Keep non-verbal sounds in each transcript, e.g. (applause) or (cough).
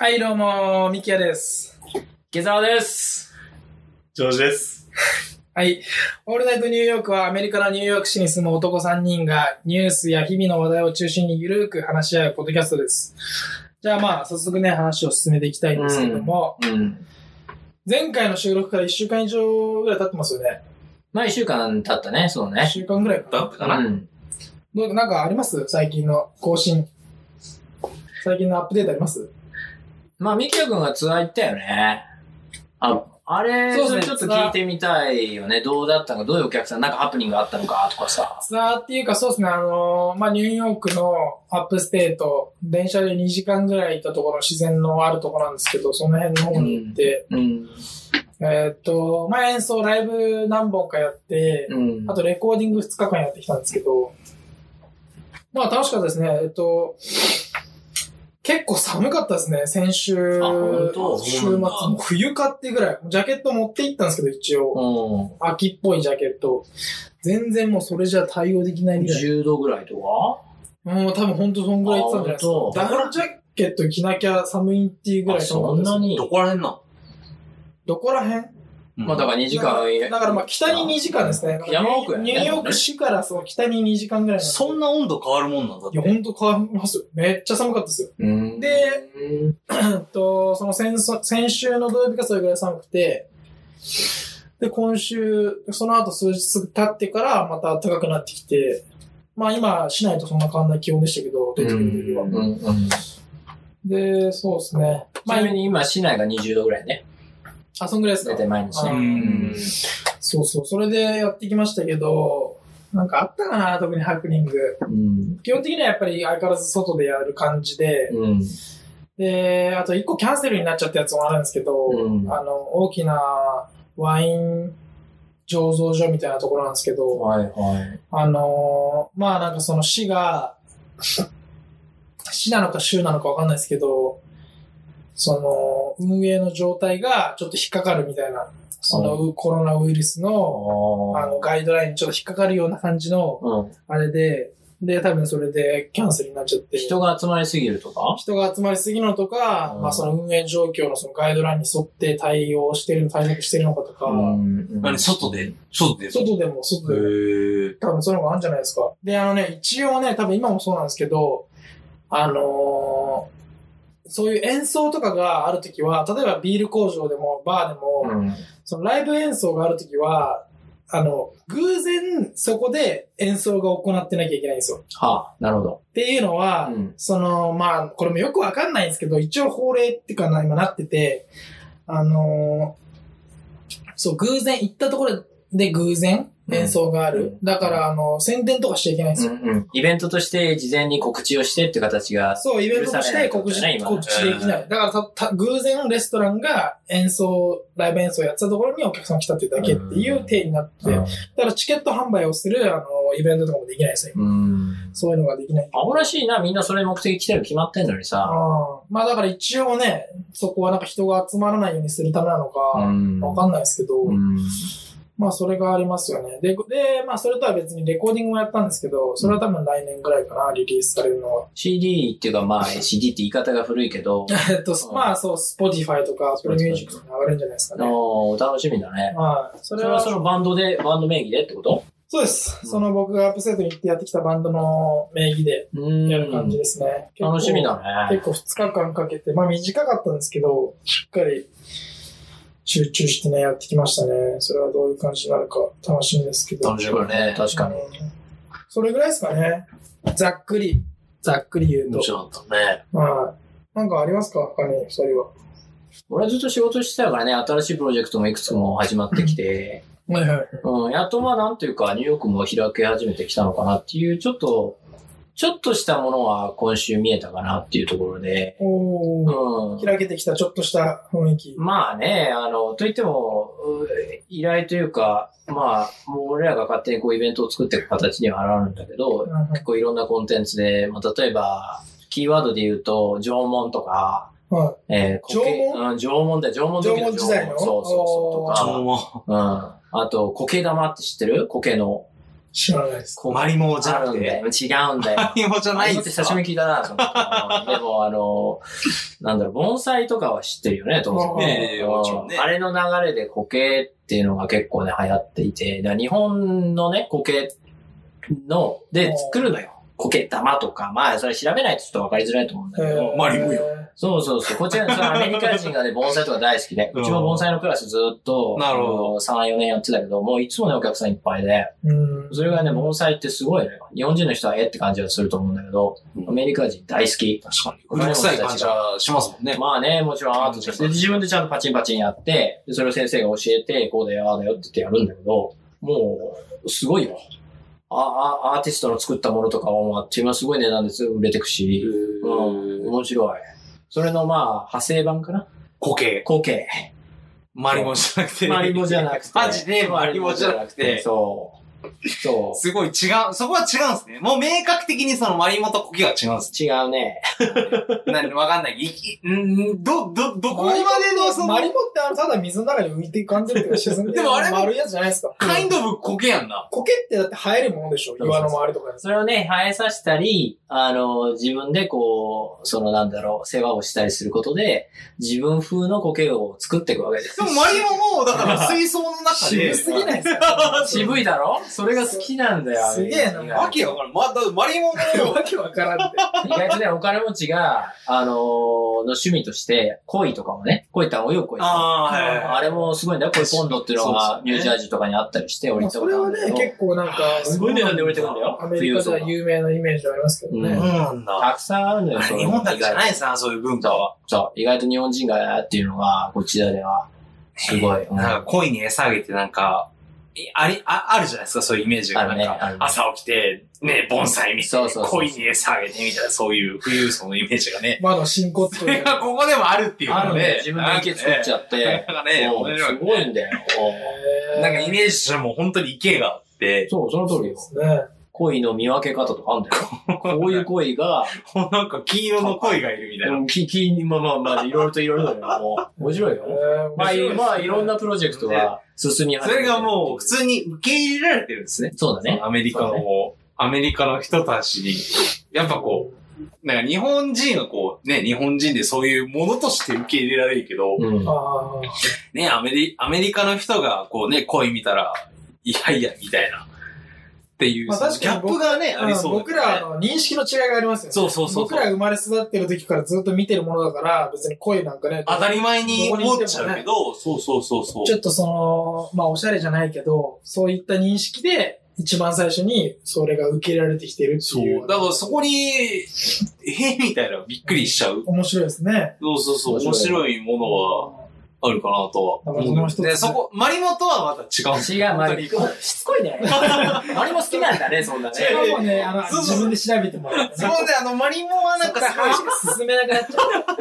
はい、どうも、ミキヤです。池澤です。ジョージです。はい。オールナイトニューヨークはアメリカのニューヨーク市に住む男3人がニュースや日々の話題を中心にゆるく話し合うポッドキャストです。じゃあまあ、早速ね、話を進めていきたいんですけども、うん。前回の収録から1週間以上ぐらい経ってますよね。まあ一週間経ったね、そう1ね。週間ぐらいかな。だったかな、うん。どうなんかあります？最近の更新。最近のアップデートあります？まあ、ミキヤ君がツアー行ったよね。あ、あれ、そうですねちょっと聞いてみたいよね。どうだったの？か、どういうお客さん、なんかハプニングがあったのか？とかさ。ツアーっていうか、そうですね、あのーまあ、ニューヨークのアップステート、電車で2時間ぐらい行ったところの自然のあるところなんですけど、その辺の方に行って、うん。えーっと、まあ、演奏、ライブ何本かやって、うん。あとレコーディング2日間やってきたんですけど、まあ楽しかったですね。えっと、結構寒かったですね、先週、あ本当？週末、冬かってぐらい。ジャケット持って行ったんですけど、一応。うん。秋っぽいジャケット。全然もうそれじゃ対応できないぐらい。10度ぐらいとか？もう多分ほんとそんぐらい言ってたんじゃないですあ本当？か。ダウンジャケット着なきゃ寒いっていうぐらいあそんなに？どこら辺などこら辺？まあだから2時間。だからまあ北に2時間ですね。山奥やねニューヨーク市からその北に2時間ぐらいそんな温度変わるもんなんだっいや、て。ほんと変わりますよ。めっちゃ寒かったですよ。うん。でえっ (clears throat) と、その先そ先週の土曜日がそれぐらい寒くて、で、今週、その後数日経ってからまた暖かくなってきて、まあ今、市内とそんな変わんない気温でしたけど、出てくる時は。で、そうですね。ちなみに今、市内が20度ぐらいね。あ、そんぐらいですか大体毎日ね。ううんそうそう。それでやってきましたけど、なんかあったかな、特にハプニング。うん。基本的にはやっぱり相変わらず外でやる感じで、うん。で、あと一個キャンセルになっちゃったやつもあるんですけど、うんあの、大きなワイン醸造所みたいなところなんですけど、はいはい。あのーまあなんかその市が、(laughs) 市なのか州なのかわかんないですけど、その、運営の状態がちょっと引っかかるみたいな、そのコロナウイルスの、あの、ガイドラインにちょっと引っかかるような感じの、うん。あれで、で、多分それでキャンセルになっちゃって。人が集まりすぎるとか？人が集まりすぎるのとか、うん。まあその運営状況のそのガイドラインに沿って対応してる、対策してるのかとか、ん。何外で？外で？外でも外でも。へ多分そういうのがあるんじゃないですか。で、あのね、一応ね、多分今もそうなんですけど、あのーそういう演奏とかがあるときは、例えばビール工場でもバーでも、うん。そのライブ演奏があるときは、あの、偶然そこで演奏が行ってなきゃいけないんですよ。はあ、なるほど。っていうのは、うんその、まあ、これもよくわかんないんですけど、一応法令っていうかな、今なってて、あのーそう、偶然、行ったところで偶然演奏がある。うんだから、あの、宣伝とかしちゃいけないんですよ。うんうん。イベントとして事前に告知をしてって形が、そう、イベントとして告知、告知できない。だからた、た、偶然レストランが演奏、ライブ演奏やってたところにお客さん来たってだけっていう体になって、だからチケット販売をする、あの、イベントとかもできないですよ。うん。そういうのができない。アホらしいな、みんなそれ目的来てる決まってんのにさ。ああまあだから一応ね、そこはなんか人が集まらないようにするためなのか、うんわかんないですけど、うん。まあそれがありますよね。で、で、まあそれとは別にレコーディングもやったんですけど、それは多分来年ぐらいかな、リリースされるのは。CD っていうかまあ CD って言い方が古いけど、(laughs) えっと、うんまあそう、Spotify とか Apple Music に流れるんじゃないですかね。おー楽しみだね。はい。それはそのバンドで、バンド名義でってこと？そうです。うんその僕がアップセットに行ってやってきたバンドの名義でうんやる感じですね。楽しみだね。結構2日間かけて、まあ短かったんですけど、しっかり集中してね、やってきましたね。それはどういう感じになるか楽しみですけど。楽しみだね確かに。うんそれぐらいですかね。ざっくり、ざっくり言うと。面白かったね。はい。なんかありますか？他に、二人は。俺はずっと仕事してたからね、新しいプロジェクトもいくつも始まってきて、はいはい。うん、やっとまあなんていうか、ニューヨークも開け始めてきたのかなっていう、ちょっと、ちょっとしたものは今週見えたかなっていうところで、おー。うん。開けてきたちょっとした雰囲気。まあね、あの、といっても、う依頼というか、まあ、もう俺らが勝手にこうイベントを作っていく形にはなるんだけど、うん結構いろんなコンテンツで、まあ、例えば、キーワードで言うと、縄文とか、はえー、苔縄文？うん、縄文だよ、縄文時の縄文時代の？そうそうそう、とあか、うん。あと、苔玉って知ってる？苔の。知らないです。マリモじゃなくて。あるんだよ。違うんだよ。マリモじゃないんって久しですかぶりに聞いたな、そのでも、あの、なんだろう、盆栽とかは知ってるよね、当然。ええもちろんねあれの流れで苔っていうのが結構ね、流行っていて、日本のね、苔の、で作るのよ。苔玉とか、まあ、それ調べないとちょっとわかりづらいと思うんだけど、マリモよそうそうそう。こちら、そのアメリカ人がね、(laughs) 盆栽とか大好きで、うちも盆栽のクラスずっと、なるほどあの3、4年やってたけど、もういつもね、お客さんいっぱいで、うん。それがね、盆栽ってすごいのよ。日本人の人はえって感じがすると思うんだけど、うんアメリカ人大好き。確かに。古臭い感じはしますもんね。まあね、もちろんアートとして、で自分でちゃんとパチンパチンやって、でそれを先生が教えて、こうだよ、ああだよって言ってやるんだけど、もう、すごいよ。ああアーティストの作ったものとかは、もうあっという間すごい値段ですぐ売れてくし、うん、面白い。それのまあ、派生版かな？苔。後継。マリモじゃなくて。マリモじゃなくて。マジでマリモじゃなくて。そう。そすごい違う、そこは違うんですね。もう明確的にそのマリモと苔が違うんです。う。違うね。何わかんない。いき、んど、ど、どこまでのその、マリモってあの、ただ水の中に浮いて感じるっていうか沈んでるでもあれも丸いやつじゃないですか。カインドブ苔やんな。苔ってだって生えるものでしょ？岩の周りとかに。それをね、生えさせたり、あの、自分でこう、そのなんだろう、世話をしたりすることで、自分風の苔を作っていくわけですよ。でもマリモも、だから水槽の中で。(laughs) 渋すぎないですか？(laughs) 渋いだろ？それが好きなんだよ。すげえな意わけわからん。ま、だってマリモの、(laughs) わけわからんって。外とね、お金持ちが、あのーの趣味として、鯉とかもね、鯉って泳ぐ鯉。あーはいあれもすごいんだよ。鯉ポンドっていうのがニュージャージーとかにあったりして降りたこまあそれはね。結構なんか、すごい値段で売れてくんだよアメリカでは有名なイメージはありますけどね。うんそうなんだ。たくさんあるのよ、そういうの日本だけじゃないですな、そういう文化は。そう、意外と日本人がやっていうのが、こちらでは、すごい。うんなんか恋に餌あげてなんか、いあり、あ、あるじゃないですか、そういうイメージが。あるねなんか朝起きて、ね、盆栽見て、そうそうそう恋に餌あげてみたいな、そういう富裕層のイメージがね。まだ新骨それがここでもあるっていうあるねので、。自分で池作っちゃって。なんかね、すごいんだよ。なんかイメージしたらもう本当に池があって、そう、その通りよ。ね。恋の見分け方とかあるんだよ。こういう恋が、(laughs) なんか黄色の恋がいるみたいな。き、き、まあまあまあ、いろいろといろいろだけども、面白いよ。まあ、いまあ、いろんなプロジェクトが進み始めてそれがもう普通に受け入れられてるんですね。そうだね。アメリカの、アメリカの人たちに、やっぱこう、なんか日本人はこう、ね、日本人でそういうものとして受け入れられるけど、うん。あね、アメリ、アメリカの人がこうね、恋見たら、いやいや、みたいな。っていう、まあそのギャップがね、あありそうだ僕らの認識の違いがありますよね。そうそうそう僕ら生まれ育ってる時からずっと見てるものだから、別に恋なんかね、当たり前に思っちゃうけど、そうそうそうそう。ちょっとその、まあおしゃれじゃないけど、そういった認識で、一番最初にそれが受け入れられてきてるってそいう。う。だからそこに、えーみたいなびっくりしちゃう。面白いですね。そうそうそう。面白いものはあるかなとはで、そこ、マリモとはまた違う違う、まあ、本当に (laughs) しつこいね。あれも好きなんだね、そんなね。それはもうね、あの、自分で調べてもらって、そうで、あの、マリモはなんかすごい、話が進めなくなっち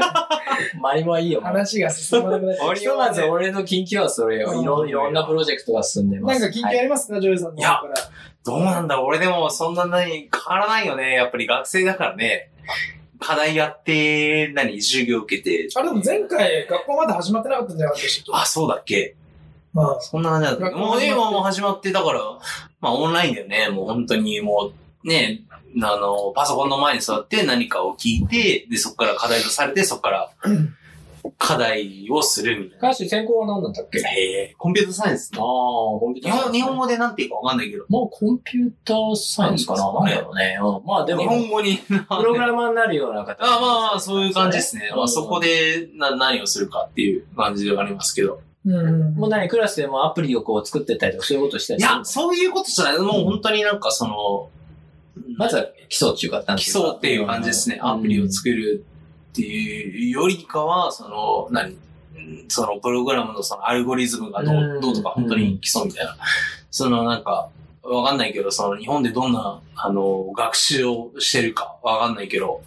ゃ (laughs) マリモはいいよう。。話が進まなくなっちゃう。マリモひとまず俺の近況はそれよ。いろいろんなプロジェクトが進んでます。なんか近況ありますか、ジョイさんの方から。どうなんだ俺でもそんな何変わらないよね。やっぱり学生だからね。課題やって、何授業受けて。あれでも前回、学校まだ始まってなかったんじゃなかったでしたっけあ、そうだっけまあ、そんな感じだったもう始まって今もう始まって、だから、まあオンラインだよね。もう本当にもう、ね、あの、パソコンの前に座って何かを聞いて、で、そこから課題とされて、そこから課題をするみたいな。歌手専攻は何なんだっけ？へえ、コンピュータサイエンスああ、コンピューター日本、日本語でなんて言うかわかんないけど。まあ、コンピューターサイエンスかななね。うん。まあ、でも、日本語に。プログラマーになるような方。あまあまあ、そういう感じですね。まあ、そこで。でな何をするかっていう感じではありますけど。うんうん。もう何、クラスでもアプリをこう作ってったりとか、そういうことしたりいや、そういうことじゃない。もう本当になんかその、まずは基礎っていうか、基礎っていう感じですね。アプリを作るっていうよりかは、その、何？うんそのプログラムのそのアルゴリズムがどううんどうとか本当に基礎みたいな。そのなんか、わかんないけど、その日本でどんな、あの、学習をしてるかわかんないけど、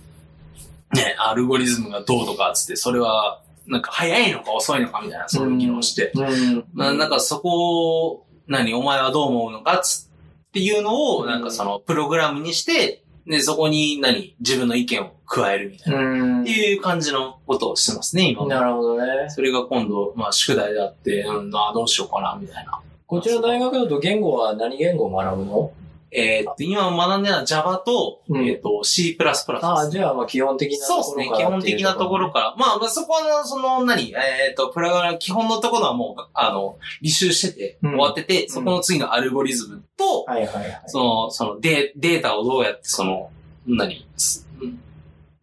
ね、アルゴリズムがどうとかっつって、それは、なんか早いのか遅いのかみたいな、そういう議論して。うん。まあ、なんかそこを、何、お前はどう思うのかっつっていうのを、なんかその、プログラムにして、で、そこに何、自分の意見を加えるみたいな。うんって。いう感じのことをしてますね、今は。なるほどね。それが今度、まあ、宿題であって、うん、あどうしようかな、みたいな。こちらの大学だと言語は何言語を学ぶの？えーっと、今学んでるのは Java と、うんえーっと、C++ です。ああ、じゃあ、まあ、基本的なそうですね。基本的なところから。まあ、まあ、そこは、その、何？えっ、と、プラグラム、基本のところはもう、あの、履修してて、うん終わってて、そこの次のアルゴリズムと、はいはいはい。その、そのデ、データをどうやって、その、何？す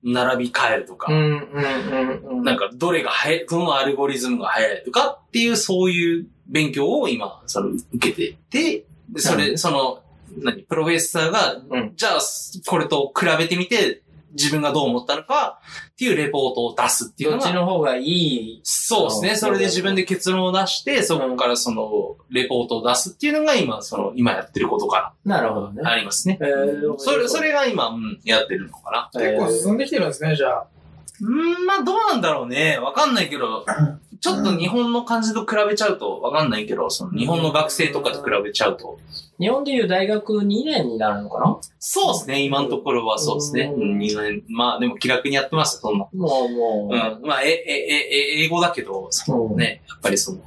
並び替えるとか、うん、うん、うん、うん。なんか、どれが早い、どのアルゴリズムが早いとかっていう、そういう勉強を今、その、受けてて、でそれ、その、何、プロフェッサーが、うんじゃあ、これと比べてみて、自分がどう思ったのかっていうレポートを出すっていうどっちのが、の方がいい？そうですね。それで自分で結論を出して、そこからその、レポートを出すっていうのが今、その、今やってることかなるほどね。らありますね。えーそれ、それが今、うん、やってるのかな。結構進んできてるんですね、じゃあ。うん、まあどうなんだろうね。わかんないけど、(laughs) ちょっと日本の感じと比べちゃうとわかんないけど、その日本の学生とかと比べちゃうと。日本でいう大学2年になるのかな？そうですね。今のところはそうですね。二年まあでも気楽にやってますよ、そんな。もう、もう。うん。まあ、え、え、え、え英語だけど、そのね、やっぱりその、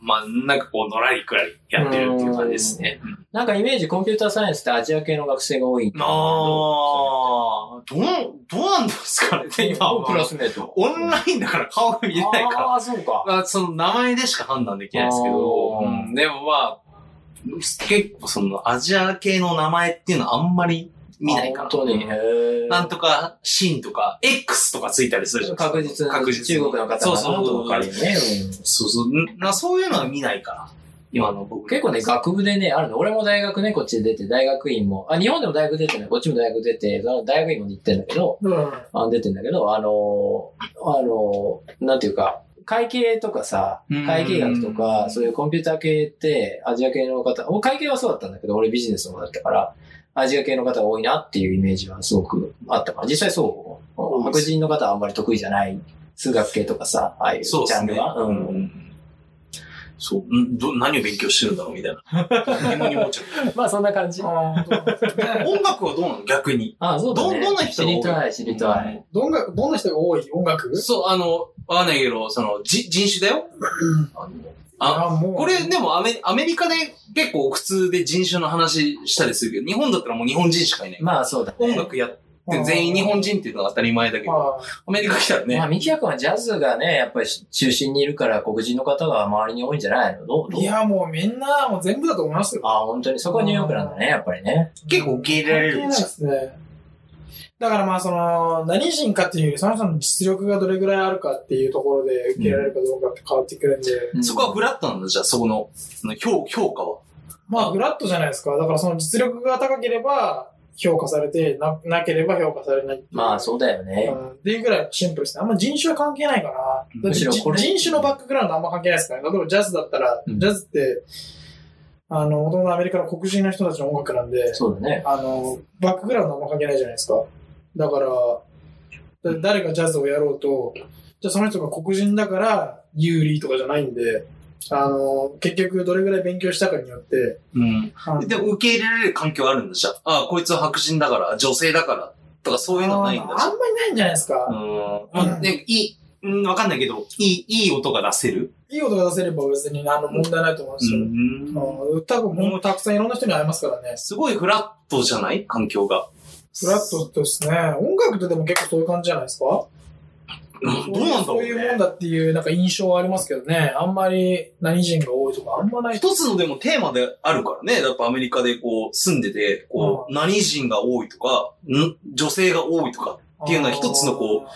まあ、なんかこう、のらりくらりやってるっていう感じですね。うんなんかイメージコンピューターサイエンスってアジア系の学生が多い。ああ、どう、どうなんですかね、(laughs) 今クラは。スメート。オンラインだから顔が見えないから。ああ、そうか。まあ、その名前でしか判断できないですけど、でもまあ、結構そのアジア系の名前っていうのはあんまり見ないかな。あ本当に。なんとか、シンとか、X とかついたりするじゃん。確実に確実に中国の方そうそうかね。うんそうそう。んなそういうのは見ないから。今の僕。結構ね、学部でね、あるの。俺も大学ね、こっちで出て、大学院も、あ、日本でも大学出てない、こっちも大学出て、その大学院も行ってんだけど、うん。あ出てんだけど、あのー、あのー、なんていうか、会計とかさ、うん会計学とか、そういうコンピューター系って、アジア系の方、もう会計はそうだったんだけど、俺ビジネスの方だったから、アジア系の方が多いなっていうイメージはすごくあったから、実際そう。白人の方はあんまり得意じゃない、数学系とかさ、ああいうジ。ャンルは。う。うんん。そう。んど何を勉強してるんだろうみたいな。疑問に思っちゃう。(laughs) まあそんな感じ。音楽はどうなの？逆に。あそうだね。どどんな人知が多い？りたい、知りたい。どんな、どんな人が多い？音楽？そう、あの、わかんないけど、その、じ、人種だよ。あのあ、あ、もう。これでもアメアメリカで結構普通で人種の話したりするけど、日本だったらもう日本人しかいない。まあそうだね。音楽やって全員日本人っていうのが当たり前だけど、あアメリカ来たらねまあ、、ミキヤ君はジャズがね、やっぱり中心にいるから黒人の方が周りに多いんじゃないの？どう？いや、もうみんな、もう全部だと思いますよ。あ、本当に。そこはニューヨークなんだね、やっぱりね。結構受け入れられる関係ないですね。だからまあその、何人かっていうより、その人の実力がどれぐらいあるかっていうところで受けられるかどうかって変わってくるんで、うんそこはフラットなんだ、じゃあそこの、評評価は。まあフラットじゃないですか。だからその実力が高ければ評価されて、な、なければ評価されないまあそうだようね。んっていうぐらいシンプルですね。あんま人種は関係ないかな。人種のバックグラウンドあんま関係ないですからね。例えばジャズだったら、うんジャズって、あの、もともとアメリカの黒人の人たちの音楽なんで、そうだね。あの、バックグラウンドあんま関係ないじゃないですか。だから、だ誰がジャズをやろうと、じゃあその人が黒人だから有利とかじゃないんで、あの、結局どれぐらい勉強したかによって、うん。でも受け入れられる環境あるんだ、じゃあ。ああ、こいつは白人だから、女性だから、とかそういうのはないんだ、じゃあんまりないんじゃないですか。あ。うん。で、いい、うん、わかんないけど、いい、いい音が出せるいい音が出せれば別にあの問題ないと思うんですよ。ん。うん、多分たくさんいろんな人に会えますからね。すごいフラットじゃない？環境が。フラットですね。音楽ってでも結構そういう感じじゃないですか？うんどうなんだろうそういうもんね。だっていうなんか印象はありますけどね。あんまり何人が多いとかあんまない。一つのでもテーマであるからね。やっぱアメリカでこう住んでて、こう、何人が多いとか、ん？女性が多いとか、っていうのは一つのこう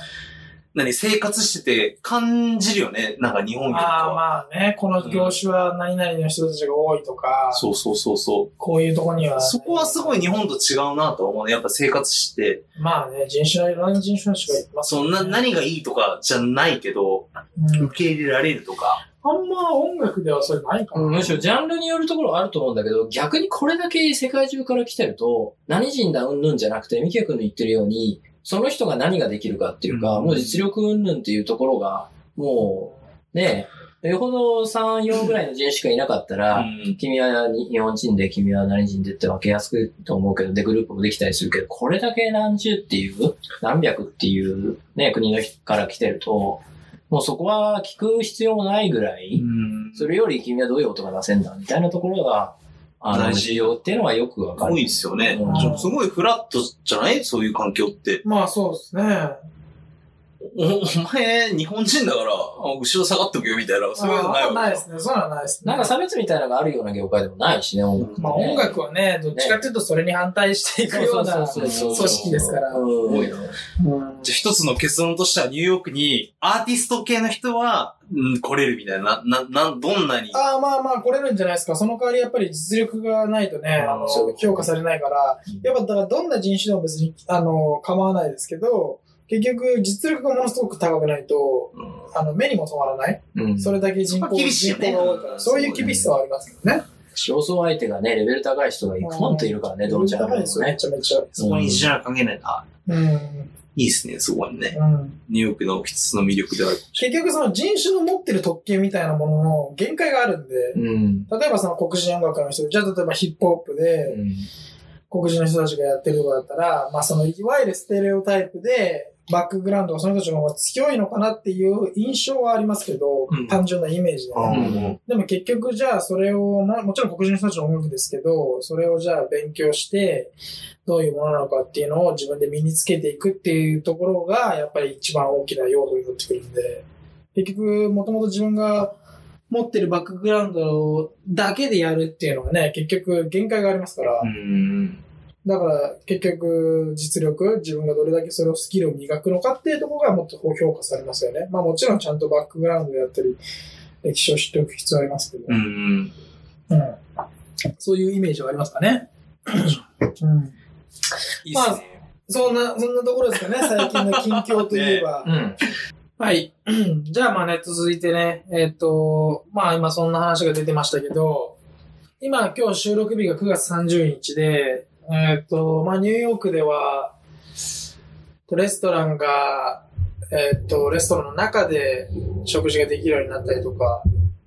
何、生活してて感じるよね。なんか日本よりかああ、は。まあね、この業種は何々の人たちが多いとか、そうそうそうそう。こういうとこには、そこはすごい日本と違うなと思うね。やっぱ生活して、まあね、人種のいろんな人種の人がいますそんな、何がいいとかじゃないけど、うん受け入れられるとか。あんま音楽ではそれないかな。むしろジャンルによるところはあると思うんだけど、逆にこれだけ世界中から来てると、何人だうんぬんじゃなくて、ミキヤ君の言ってるように、その人が何ができるかっていうか、うん。もう実力うんぬんっていうところが、もう、ねえ、よほど3、4ぐらいの人しかいなかったら、うん。君は日本人で、君は何人でって分けやすくと思うけど、で、グループもできたりするけど、これだけ何十っていう、何百っていうね、国の人から来てると、もうそこは聞く必要もないぐらい、それより君はどういう音が出せんだみたいなところがあの、大事需要っていうのはよくわかる。多いですよね。すごいフラットじゃない？そういう環境って。まあそうですね。お、お前、日本人だから、あ後ろ下がっとくよみたいな、そういうのないあわけないですね。そういうのはないですね。なんか差別みたいなのがあるような業界でもないしね、音楽ねまあ音楽はね、どっちかっていうとそれに反対していくようなそうそうそう組織ですから。うん多いな。うんじゃあ一つの結論としてはニューヨークにアーティスト系の人は、うん、来れるみたいな。な、な、どんなに。ああ、まあまあ、来れるんじゃないですか。その代わりやっぱり実力がないとね、あの評価されないから、やっぱだからどんな人種でも別に、あの、構わないですけど、結局実力がものすごく高くないと、あの、目にも留まらない。うん。それだけ人口、厳しいら、そういう厳しさはありますけどね。競争相手がね、レベル高い人がいくもんといるからね、どんちゃん高いですよ、めね。ちゃめちゃ。そこに時代関係ないな。うん。いいですね、そこにね。うん。ニューヨークの一つの魅力である。結局その人種の持ってる特権みたいなものの限界があるんで、うん。例えばその黒人音楽の人、じゃあ例えばヒップホップでうん黒人の人たちがやってるとこだったら、まあそのいわゆるステレオタイプでバックグラウンドがその人たちの方が強いのかなっていう印象はありますけど、うん。単純なイメージで、ね。でも結局じゃあそれを、まあもちろん黒人の人たちの音楽ですけど、それをじゃあ勉強して、どういうものなのかっていうのを自分で身につけていくっていうところが、やっぱり一番大きな要素になってくるんで、結局もともと自分が持ってるバックグラウンドだけでやるっていうのはね、結局限界がありますから、うん。だから結局実力、自分がどれだけそれをスキルを磨くのかっていうところがもっと評価されますよね。まあもちろんちゃんとバックグラウンドやったり、歴史を知っておく必要ありますけど。うん。うんそういうイメージはありますかね。うん、いいっすね。そんな、そんなところですかね、最近の近況といえば。(laughs) うん。はい。(clears throat) じゃあまあね、続いてね、えっ、と、まあ今そんな話が出てましたけど、今今日収録日が9月30日で、えっ、と、まあニューヨークでは、レストランが、えっ、と、レストランの中で食事ができるようになったりとか、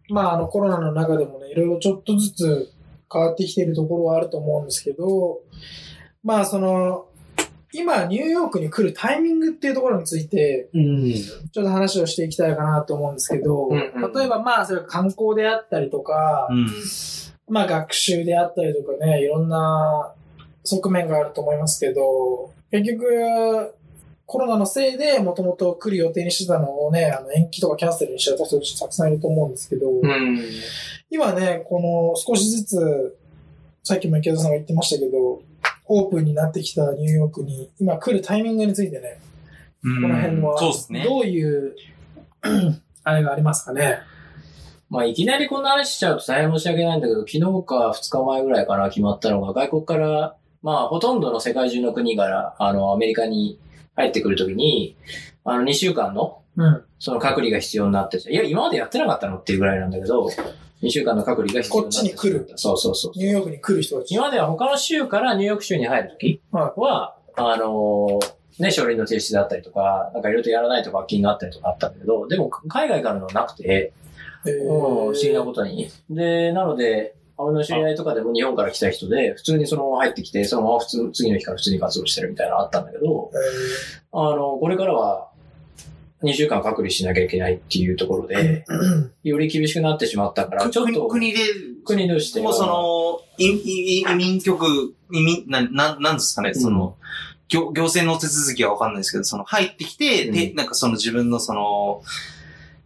まああのコロナの中でもね、いろいろちょっとずつ変わってきているところはあると思うんですけど、まあその、今ニューヨークに来るタイミングっていうところについて、うん。ちょっと話をしていきたいかなと思うんですけど、うんうん例えばまあ、それは観光であったりとか、うん。まあ学習であったりとかね、いろんな側面があると思いますけど、結局、コロナのせいでもともと来る予定にしてたのをね、あの延期とかキャンセルにしちゃった人たくさんいると思うんですけど、うん。今ね、この少しずつ、さっきも池田さんが言ってましたけど、オープンになってきたニューヨークに今来るタイミングについてね、ここの辺は、そうですね。どういう、(clears throat) あれがありますかね？まあ、いきなりこんな話しちゃうと大変申し訳ないんだけど、昨日か2日前ぐらいかな決まったのが、外国から、まあ、ほとんどの世界中の国から、あの、アメリカに入ってくるときに、あの、2週間の、うん。その隔離が必要になってて、いや、今までやってなかったのっていうぐらいなんだけど、2週間の隔離が必要になってこっちに来る。そうそうそう。ニューヨークに来る人たち。今までは他の州からニューヨーク州に入るときは、あのね、書類の提出だったりとか、なんかいろいろとやらないと罰金があったりとかあったんだけど、でも海外からのはなくて、えーうん、不思議なことに。で、なので、俺の知り合いとかでも日本から来た人で、普通にそのまま入ってきて、そのまま普通、次の日から普通に活動してるみたいなのあったんだけど、えあの、これからは2週間隔離しなきゃいけないっていうところで、ーより厳しくなってしまったから、ちょっと国で、国としてはもうその、いい移民局、移民、な、ななんですかね、その、行行政の手続きはわかんないですけど、その入ってきて、で、うん。なんかその自分のその、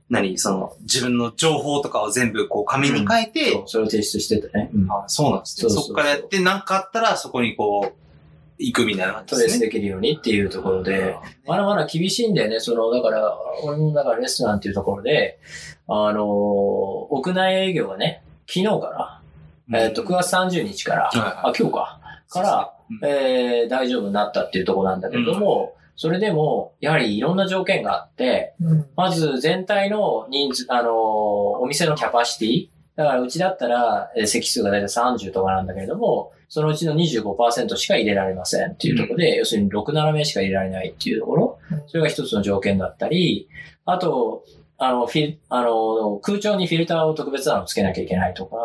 何、その、自分の情報とかを全部こう紙に書いて、そうそれを提出しててね。うん。あそうなんですね。そうそうそう。そっからやって、なんかあったら、そこにこう、行くみたいな感じトレースですね。できるようにっていうところで、まだまだ厳しいんだよね。その、だから、俺もだからレストランっていうところで、あのー屋内営業がね、昨日から、えっ、と、9月30日から、はいはい。あ、今日か、から、うん。えー、大丈夫になったっていうところなんだけれども、それでも、やはりいろんな条件があって、うんまず全体の人数、あのーお店のキャパシティ。だからうちだったら、えー席数がだいたい30とかなんだけれども、そのうちの25%しか入れられませんっていうところで、要するに6、7名しか入れられないっていうところうん。それが一つの条件だったり、あと、あの、フィル、あの、空調にフィルターを特別なのつけなきゃいけないとか、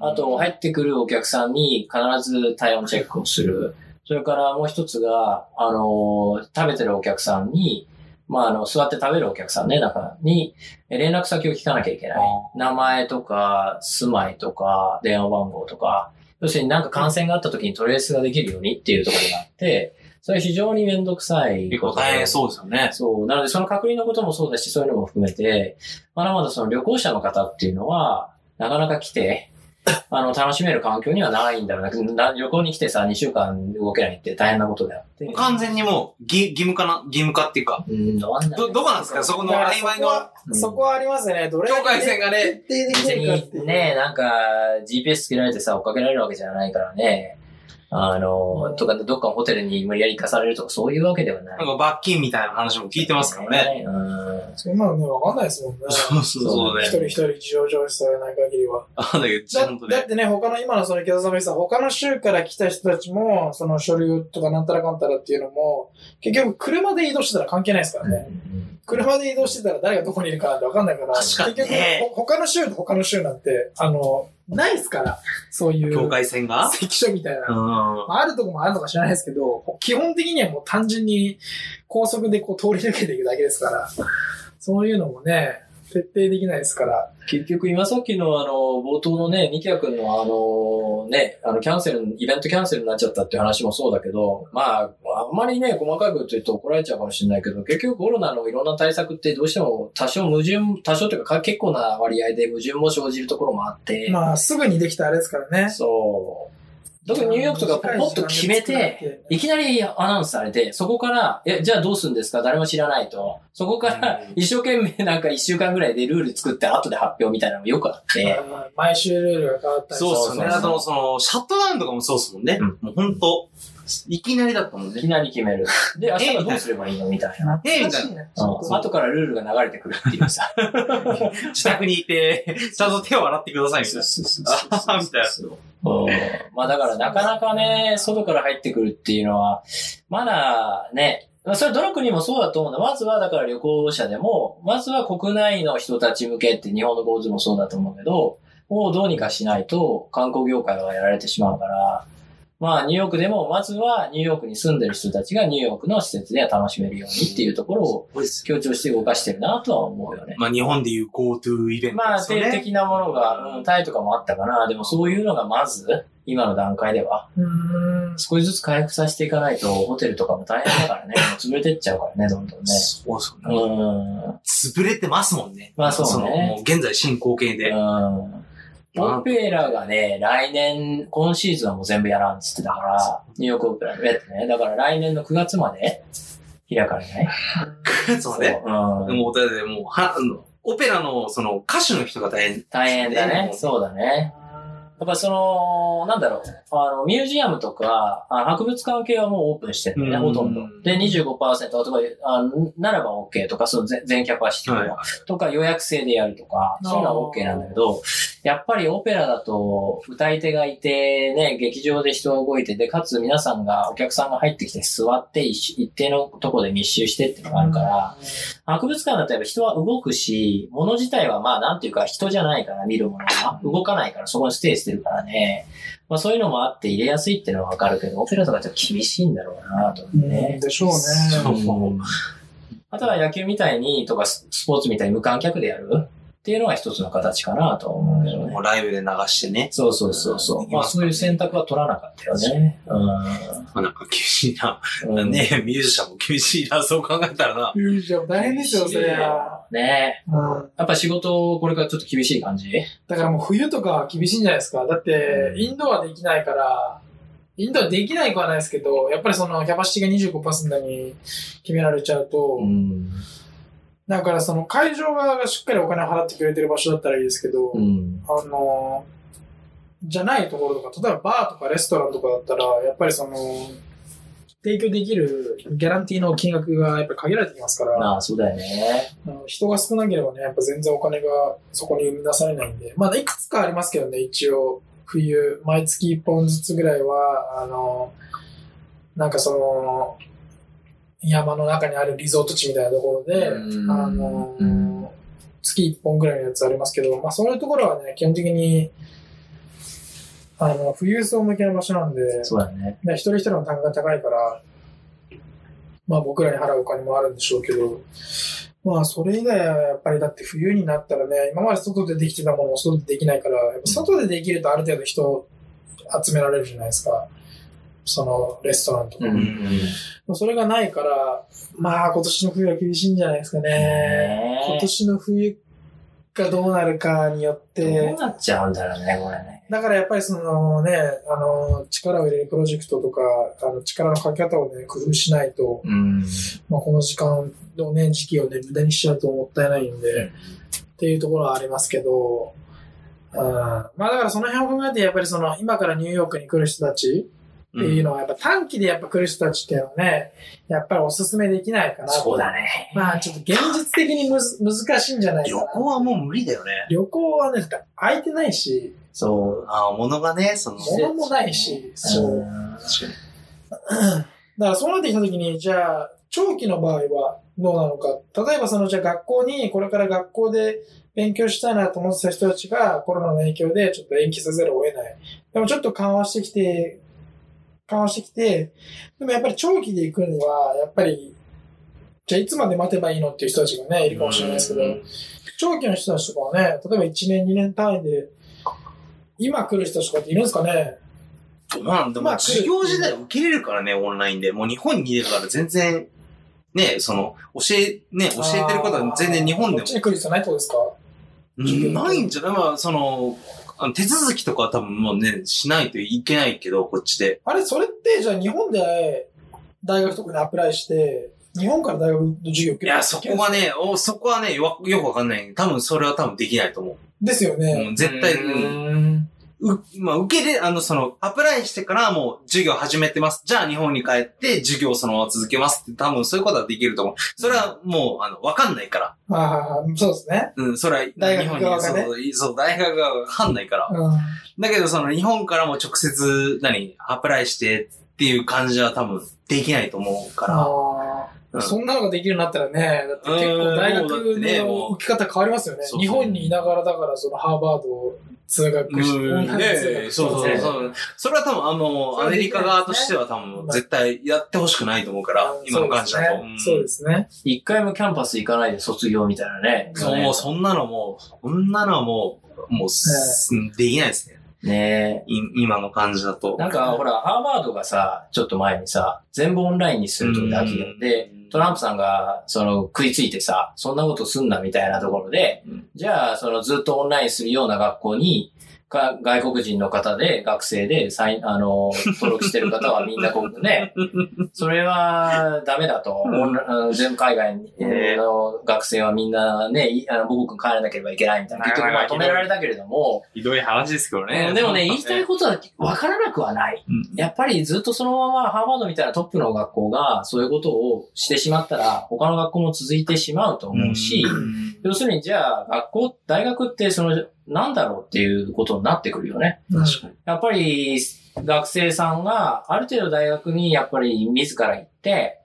あと、入ってくるお客さんに必ず体温チェックをする。それからもう一つが、あの、食べてるお客さんに、まあ、あの、座って食べるお客さんね、中に、え連絡先を聞かなきゃいけない。名前とか、住まいとか、電話番号とか、要するになんか感染があった時にトレースができるようにっていうところがあって、それ非常にめんどくさい結。構大変そうですよね。そう。なので、その確認のこともそうだし、そういうのも含めて、まだまだその旅行者の方っていうのは、なかなか来て、(laughs) あの、楽しめる環境にはないんだろうな。な旅行に来てさ、2週間動けないって大変なことであって。完全にもう、義義務化な、義務化っていうか、うん、どど、どこなんですか？そこの曖昧のそこは、ありますよね。どれ境界線がね、別るかっていう。にね、なんか、GPS つけられてさ、追っかけられるわけじゃないからね。あの、とか、どっかのホテルに無理やり行かされるとか、そういうわけではない。なんか罰金みたいな話も聞いてますからね。うん。そんなのね、わかんないですもんね。そうそうそうね一。人一人事情聴取されない限りは。あ、だけど、ちだゃんとね。だってね、他の、今のその池田さんが言ってた、他の州から来た人たちも、その書類とかなんたらかんたらっていうのも、結局車で移動してたら関係ないですからね。車で移動してたら誰がどこにいるかなんてわかんないから、確かにね結局、ほ他の州と他の州なんて、あの、ないですから、そういう、境界線が関所みたいな。うん。まああるとこもあるのか知らないですけど、基本的にはもう単純に高速でこう通り抜けていくだけですから、そういうのもね、徹底できないですから。結局、今さっきのあの、冒頭のね、ニキヤ君のあの、ね、あの、キャンセル、イベントキャンセルになっちゃったっていう話もそうだけど、まあ、あんまりね、細かいこと言うと怒られちゃうかもしれないけど、結局コロナのいろんな対策ってどうしても多少矛盾、多少というか結構な割合で矛盾も生じるところもあって、まあ、すぐにできたあれですからね。そう。特にニューヨークとかポポッと決めて、いきなりアナウンスされて、そこから、え、じゃあどうするんですか？誰も知らないと。そこからうん一生懸命なんか一週間ぐらいでルール作って後で発表みたいなのもよくあって、まあ毎週ルールが変わったりそうっすよね。あと、その、シャットダウンとかもそうっすもんね。うんもう本当いきなりだったもんね。いきなり決める。(laughs) で、明日はどうすればいいのみたいな。えみたいな。うん後からルールが流れてくるっていうさ。(laughs) 自宅にいて、ちゃんと手を洗ってくださいみたいな。あははみたいな。うんまあだからなかなかね、外から入ってくるっていうのは、まだね、まあそれはどの国もそうだと思うんだ。まずはだから旅行者でも、まずは国内の人たち向けって日本の構図もそうだと思うけど、もうどうにかしないと観光業界はやられてしまうから、まあニューヨークでもまずはニューヨークに住んでる人たちがニューヨークの施設で楽しめるようにっていうところを強調して動かしてるなとは思うよね。まあ日本でいう GoTo イベントまあ、ですよね。定的なものが、うん、タイとかもあったかな。でもそういうのがまず、今の段階では。少しずつ回復させていかないと、ホテルとかも大変だからね。潰れてっちゃうからね、どんどんね。そうですうよね。ん。潰れてますもんね。まあそうね現在進行形で。うん。オペラがね、来年、今シーズンはもう全部やらんっつってたから、ニューヨークオペラのやつね。だから来年の9月まで開かれない。そうね。うん。もう、だってもう、は、あのオペラの、その、歌手の人が大変。大変だね。ねそうだね。やっぱその、なんだろう、あの、ミュージアムとか、あ博物館系はもうオープンしてるんだね、うん。ほとんど。で、25%とか、あならば OK とか、その全全キャパシティとか、はい。とか予約制でやるとか、そういうのは OK なんだけど、やっぱりオペラだと、歌い手がいて、ね、劇場で人が動いて、で、かつ皆さんが、お客さんが入ってきて座って一一定のところで密集してっていうのがあるから、博物館だとやっぱ人は動くし、物自体はまあなんていうか人じゃないから見るものが。動かないからそこにステイしてるからね。まあそういうのもあって入れやすいっていうのはわかるけど、オペラとかちょっと厳しいんだろうなと思ってうんね。でしょうね。そううんあとは野球みたいにとかススポーツみたいに無観客でやる？っていうのが一つの形かなとは思うけどねも。うライブで流してね。そうそうそうそう。まあそういう選択は取らなかったよね。うまあなんか厳しいな。ん。うんねミュージシャンも厳しいな、そう考えたらな。ミュージアム大変ですよ、それは。ねうん。やっぱ仕事、これからちょっと厳しい感じ？だからもう冬とかは厳しいんじゃないですか。だって、インドはできないから、インドはできないくはないですけど、やっぱりそのキャパシティが25%に決められちゃうと、ん。だからその会場側がしっかりお金を払ってくれてる場所だったらいいですけど、うん。あの、じゃないところとか、例えばバーとかレストランとかだったら、やっぱりその、提供できるギャランティーの金額がやっぱり限られてきますから、まあ、そうだよね。うん人が少なければね、やっぱ全然お金がそこに生み出されないんで、まあ、いくつかありますけどね、一応、冬、毎月1本ずつぐらいは、あの、なんかその、山の中にあるリゾート地みたいなところで、うんあのうん、月1本ぐらいのやつありますけど、まあ、そういうところはね、基本的に、あの、富裕層向けの場所なんで、そうだね。ね、一人一人の単価が高いから、まあ僕らに払うお金もあるんでしょうけど、まあそれ以外はやっぱりだって冬になったらね、今まで外でできてたものを外でできないから、やっぱ外でできるとある程度人集められるじゃないですか。そのレストランとか。うんそれがないから、まあ今年の冬は厳しいんじゃないですかね。今年の冬がどうなるかによっどてう、なっちゃうんだろうね、これね。だからやっぱりそのね、あの、力を入れるプロジェクトとか、あの、力のかけ方をね、工夫しないと、うん。まあこの時間のね、時期をね、無駄にしちゃうともったいないんで、っていうところはありますけど、うん、まあだからその辺を考えて、やっぱりその、今からニューヨークに来る人たちっていうのは、やっぱ短期でやっぱ来る人たちっていうのはね、やっぱりお勧めできないかなと。そうだね。まあちょっと現実的にむず難しいんじゃないか旅な。行はもう無理だよね。旅行はね、空いてないし、そう。ああ、物がね、その、物もないし、そう。んだからそうなってきたときに、じゃあ、長期の場合はどうなのか。例えばその、じゃあ学校に、これから学校で勉強したいなと思ってた人たちがコロナの影響でちょっと延期せざるを得ない。でもちょっと緩和してきて、緩和してきて、でもやっぱり長期で行くには、やっぱり、じゃあいつまで待てばいいのっていう人たちがね、いるかもしれないですけど、長期の人たちとかはね、例えば1年2年単位で、今来る人たちとかっているんですかね？まあもう授業時代受けれるからね、オンラインで。もう日本にいるから全然、ね、その、教え、ね、教えてることは全然日本でこっちに来る必要ないってことですか？も。ないんじゃない？まあ、その、あの手続きとかは多分もうね、しないといけないけど、こっちで。あれ、それって、じゃあ日本で大学とかにアプライして、日本から大学の授業受けるいや、そこがね、おそこはね、よよくわかんない。多分それは多分できないと思ですよう。ね。うん、絶対、うんう、まあ、受けれ、あの、その、アプライしてからもう授業始めてます。じゃあ日本に帰って授業そのまま続けますって多分そういうことはできると思う。それはもう、あの、わかんないから。ああ、そうですね。うん、それは、大学日本側がねそうそう、大学がわかんないから。うん。だけど、その、日本からも直接、何、アプライしてっていう感じは多分できないと思うから。ああ、うんそんなのができるようになったらね、だって結構大学の受け方変わりますよね。そうそう日本にいながらだから、そのハーバードを通学して、オンライン通学そうそうそう。それは多分、あの、アメリカ側としては多分、絶対やってほしくないと思うから、今の感じだと。そうですね。一回もキャンパス行かないで卒業みたいなね。そう、もうそんなのもう、そんなのはもう、もうす、(laughs) できないですね。ねい今の感じだと。なんか、ほら、ハーバードがさ、ちょっと前にさ、全部オンラインにするとだけで、トランプさんが、その、食いついてさ、そんなことすんなみたいなところで、うん。じゃあ、その、ずっとオンラインするような学校に、か外国人の方で、学生で、サインあの、登録してる方はみんなこうね、(laughs) それはダメだと。オンラあの全部海外の学生はみんなね、いあの母国帰らなければいけないみたいな。結局まあ止められたけれども、ひどい話ですけどうんでもね、言いたいことは分からなくはない。うん。やっぱりずっとそのままハーバードみたいなトップの学校がそういうことをしてしまったら、他の学校も続いてしまうと思うし、要するにじゃあ学校、大学ってその、なんだろうっていうことになってくるよね。確かに。やっぱり学生さんがある程度大学にやっぱり自ら行って、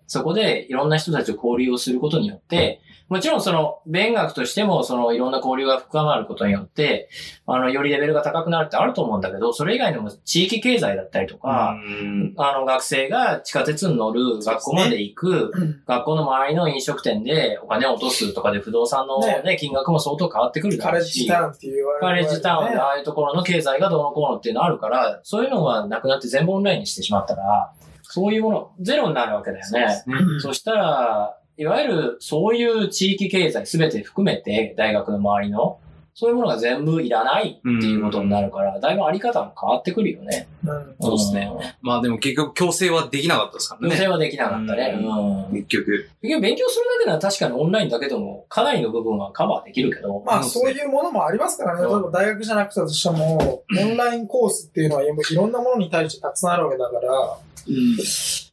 そこでいろんな人たちと交流をすることによって、もちろんその勉学としてもそのいろんな交流が深まることによって、あの、よりレベルが高くなるってあると思うんだけど、それ以外にも地域経済だったりとか、うんあの、学生が地下鉄に乗る学校まで行く、うん学校の周りの飲食店でお金を落とすとかで不動産のね、金額も相当変わってくるだカろうし。レッジタウンって言われる。カレッジタウンああいうところの経済がどうのこうのっていうのあるから、そういうのがなくなって全部オンラインにしてしまったら、そういうもの、ゼロになるわけだよね。うんそしたら、いわゆるそういう地域経済すべて含めて、大学の周りの、そういうものが全部いらないっていうことになるから、だいぶあり方も変わってくるよね。うんそうですね。まあでも結局強制はできなかったですからうん。ね。強制はできなかったね。ううん。結局。結局勉強するだけなら確かにオンラインだけでも、かなりの部分はカバーできるけど、まあ、そういうものもありますからね。うん例えば大学じゃなくたとしても、オンラインコースっていうのはいろんなものに対してたくさんあるわけだから、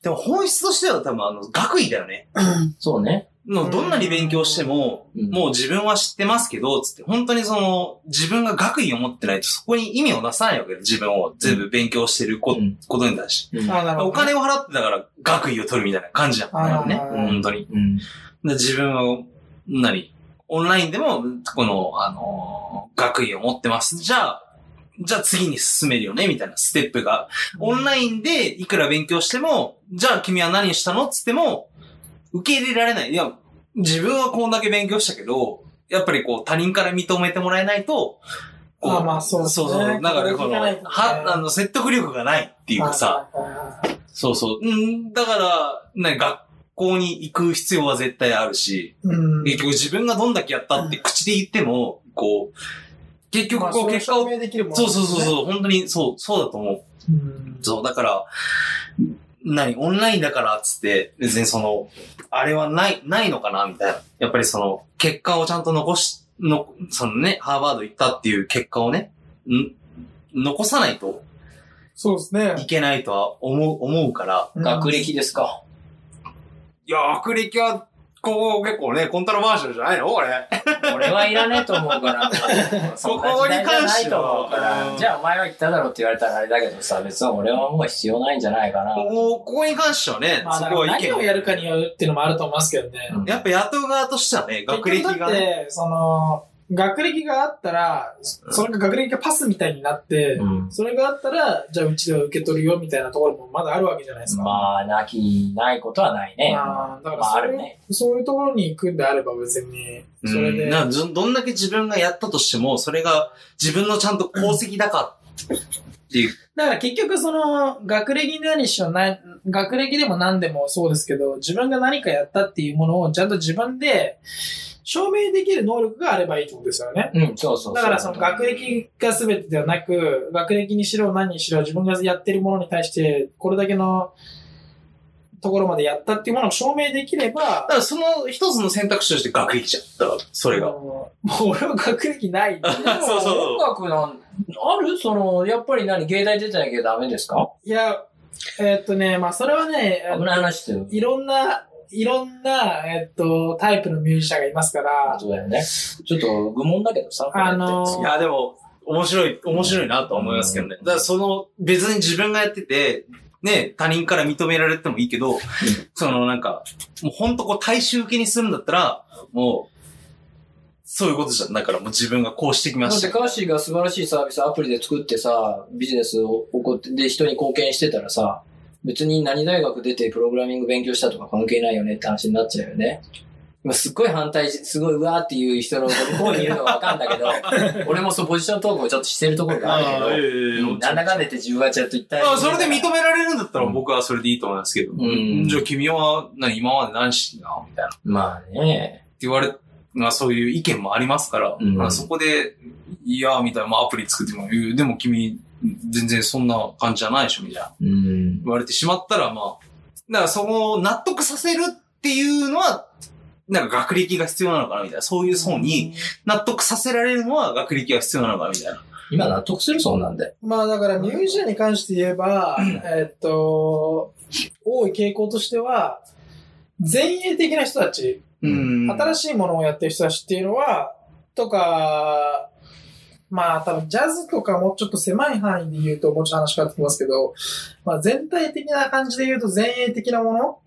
でも本質としては多分あの、学位だよね。そうね。のどんなに勉強しても、うんもう自分は知ってますけど、つって、本当にその、自分が学位を持ってないとそこに意味を出さないわけよ。自分を全部勉強してるこ,、とに対して。お金を払ってだから学位を取るみたいな感じじゃん。ね。本当に。自分は、何オンラインでも、この、あのー学位を持ってます。じゃあ、じゃあ次に進めるよねみたいなステップが。オンラインでいくら勉強しても、じゃあ君は何したの？っつっても、受け入れられない。いや、自分はこんだけ勉強したけど、やっぱりこう他人から認めてもらえないと、こあまあそうねそうそう。だからこの、は、あの、説得力がないっていうかさ、そうそう。うん、だから、な学校に行く必要は絶対あるし、うん。結局自分がどんだけやったって口で言っても、こう、結局こう結果を、証明できるものそうそうそうう。そう、本当にそう、そうだと思う。うんそう、だから、何、オンラインだからっつって、別にその、あれはない、ないのかなみたいな。やっぱりその、結果をちゃんと残し、の、そのね、ハーバード行ったっていう結果をね、ん残さないとそうですね。いけないとは思う、思うから。うん学歴ですか。いや、学歴は、こう、結構ね、コントラバーシャルじゃないの？これ。俺はいらねえと思うから。(laughs) そんな時代じゃないと思うから。うんじゃあお前は言っただろうって言われたらあれだけどさ、別に俺はもう必要ないんじゃないかな。ここ、ここに関してはね、まあ、そこは意見何をやるかによるっていうのもあると思いますけどね。うんやっぱ野党側としてはね、学歴が結局だっね。て、その、学歴があったら、それが学歴がパスみたいになって、うんそれがあったら、じゃあうちでは受け取るよみたいなところもまだあるわけじゃないですか。まあ、なき、ないことはないね。まあ、だからまあ、そういう,、あるね。そういうところに行くんであれば別に、それで、うんなどどんだけ自分がやったとしても、それが自分のちゃんと功績だかっていう。(laughs) だから結局その、学歴何しろない、学歴でも何でもそうですけど、自分が何かやったっていうものをちゃんと自分で証明できる能力があればいいってことですよね。うん、そうそうそう。だからその学歴が全てではなく、学歴にしろ何にしろ自分がやってるものに対して、これだけのところまでやったっていうものを証明できればだ、からその一つの選択肢として学歴じゃん。だから、それが。もうもう俺は学歴ない。(laughs) そうそう音楽なん、ある？その、やっぱり何？芸大出てなきゃダメですか？いや、えーっとね、まあそれはね、あの危ない話してる。いろんな、いろんな、えっと、タイプのミュージシャンがいますから、そうだよね。ちょっと愚問だけどさ。あのいや、でも、面白い、面白いなとは思いますけどね。だからその、別に自分がやってて、ね、他人から認められてもいいけど、そのなんか、もうほんとこう大衆受けにするんだったら、もう、そういうことじゃん。だからもう自分がこうしてきまだっしてた。カーシーが素晴らしいサービスアプリで作ってさ、ビジネスを起こって、で、人に貢献してたらさ、別に何大学出てプログラミング勉強したとか関係ないよねって話になっちゃうよね。今すっごい反対し、すごいうわーっていう人の向こうにいるのがわかんだけど、(laughs) 俺もそうポジショントークをちょっとしてるところがあるけど、うんなんだかんだ言って自分はちゃんと一体。あそれで認められるんだったら僕はそれでいいと思いますけど。んじゃあ君は何今まで何しなみたいな。ってまあね。言われ、まあそういう意見もありますから、うんまあそこで、いやーみたいな、まあアプリ作っても、でも君、全然そんな感じじゃないでしょみたいな。うん。言われてしまったら、まあ、だからその納得させるっていうのは、なんか学歴が必要なのかなみたいな。そういう層に納得させられるのは学歴が必要なのかなみたいな。今納得するそうなんで。まあだからミュージシャンに関して言えば、えっと、多い傾向としては、前衛的な人たち、うん新しいものをやってる人たちっていうのは、とか、まあ多分ジャズとかもうちょっと狭い範囲で言うともうちょっと話変わってきますけど、まあ全体的な感じで言うと前衛的なもの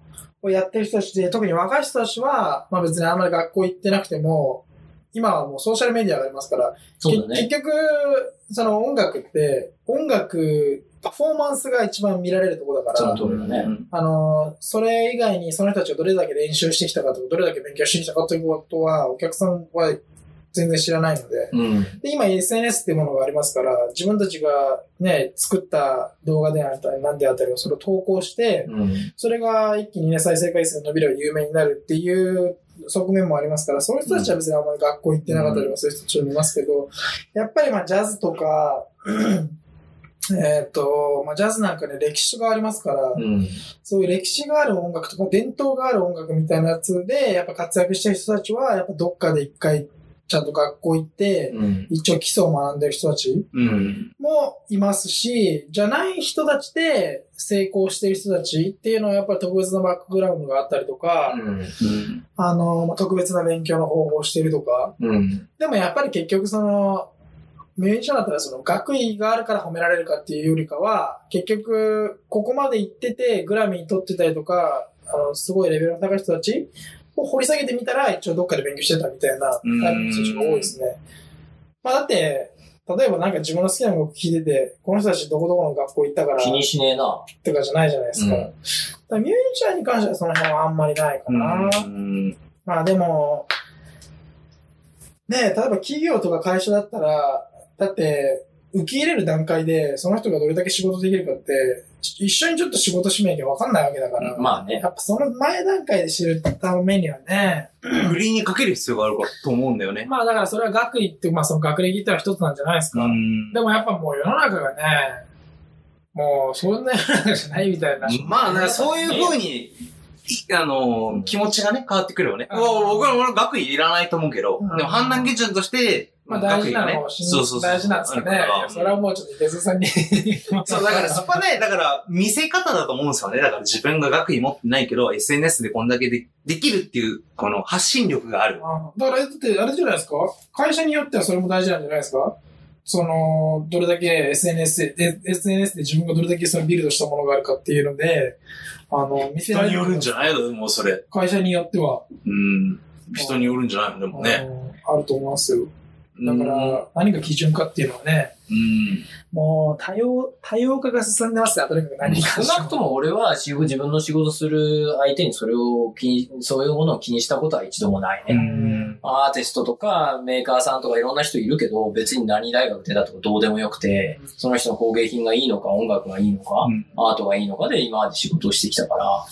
をやってる人たちで、特に若い人たちは、まあ別にあんまり学校行ってなくても、今はもうソーシャルメディアがありますから、ね。け結局、その音楽って、音楽、パフォーマンスが一番見られるところだから、そのね。あの、それ以外にその人たちがどれだけ練習してきたかとか、どれだけ勉強してきたかということは、お客さんは全然知らないので、うん。で、今 SNS っていうものがありますから、自分たちがね、作った動画であったり、何であったりをそれを投稿して、うん。それが一気にね、再生回数が伸びれば有名になるっていう側面もありますから、そういう人たちは別にあんまり学校行ってなかったりはそういう人たちを見ますけど、やっぱりまあジャズとか、(clears throat) えっと、まあジャズなんかね、歴史がありますから、うん。そういう歴史がある音楽とか伝統がある音楽みたいなやつで、やっぱ活躍してる人たちは、やっぱどっかで一回ちゃんと学校行って、うん。一応基礎を学んでる人たちうん。もいますし、じゃない人たちで成功してる人たちっていうのはやっぱり特別なバックグラウンドがあったりとか、うん。あの、まあ特別な勉強の方法をしてるとか、うん。でもやっぱり結局その、ミュージシャンだったらその学位があるから褒められるかっていうよりかは、結局、ここまで行ってて、グラミー取ってたりとか、あの、すごいレベルの高い人たちを掘り下げてみたら、一応どっかで勉強してたみたいなタイプの人たちが多いですね。まあだって、例えばなんか自分の好きな音楽聴いてて、この人たちどこどこの学校行ったから、気にしねえな。とかじゃないじゃないですか。うんだミュージシャンに関してはその辺はあんまりないかな。うん。まあでも、ねえ、例えば企業とか会社だったら、だって、受け入れる段階で、その人がどれだけ仕事できるかって、一緒にちょっと仕事しなきゃ分かんないわけだから。まあね。やっぱその前段階で知るためにはね、振りにかける必要があるからと思うんだよね。まあだからそれは学位って、まあその学歴ってのは一つなんじゃないですか。んでもやっぱもう世の中がね、もうそんな世の中じゃないみたいな。まあ、なんかそういう風に、いあの、気持ちがね、変わってくるよね。うんもう僕は俺は学位いらないと思うけど、うんでも判断基準として、まあ大事なのかもしれない。大事なんですかね。それはもうちょっと池津さんに。(laughs) そう、だからそこはね、だから見せ方だと思うんですよね。だから自分が学位持ってないけど、SNS でこんだけでできるっていう、この発信力がある。あだから、だって、あれじゃないですか？会社によってはそれも大事なんじゃないですか？その、どれだけ SNS で、で SNS で自分がどれだけそのビルドしたものがあるかっていうので、あの、見せ。人によるんじゃないの？でもそれ。会社によっては。うん。人によるんじゃないの？でもね。うんあると思いますよ。だかうんら、何が基準かっていうのはね、うん。もう、多様、多様化が進んでますね、とにかく何か少なくとも俺は自分自分の仕事する相手にそれを気に、そういうものを気にしたことは一度もないね。うん。アーティストとかメーカーさんとかいろんな人いるけど、別に何大学出たとかどうでもよくて、その人の工芸品がいいのか、音楽がいいのか、アートがいいのかで今まで仕事をしてきたから、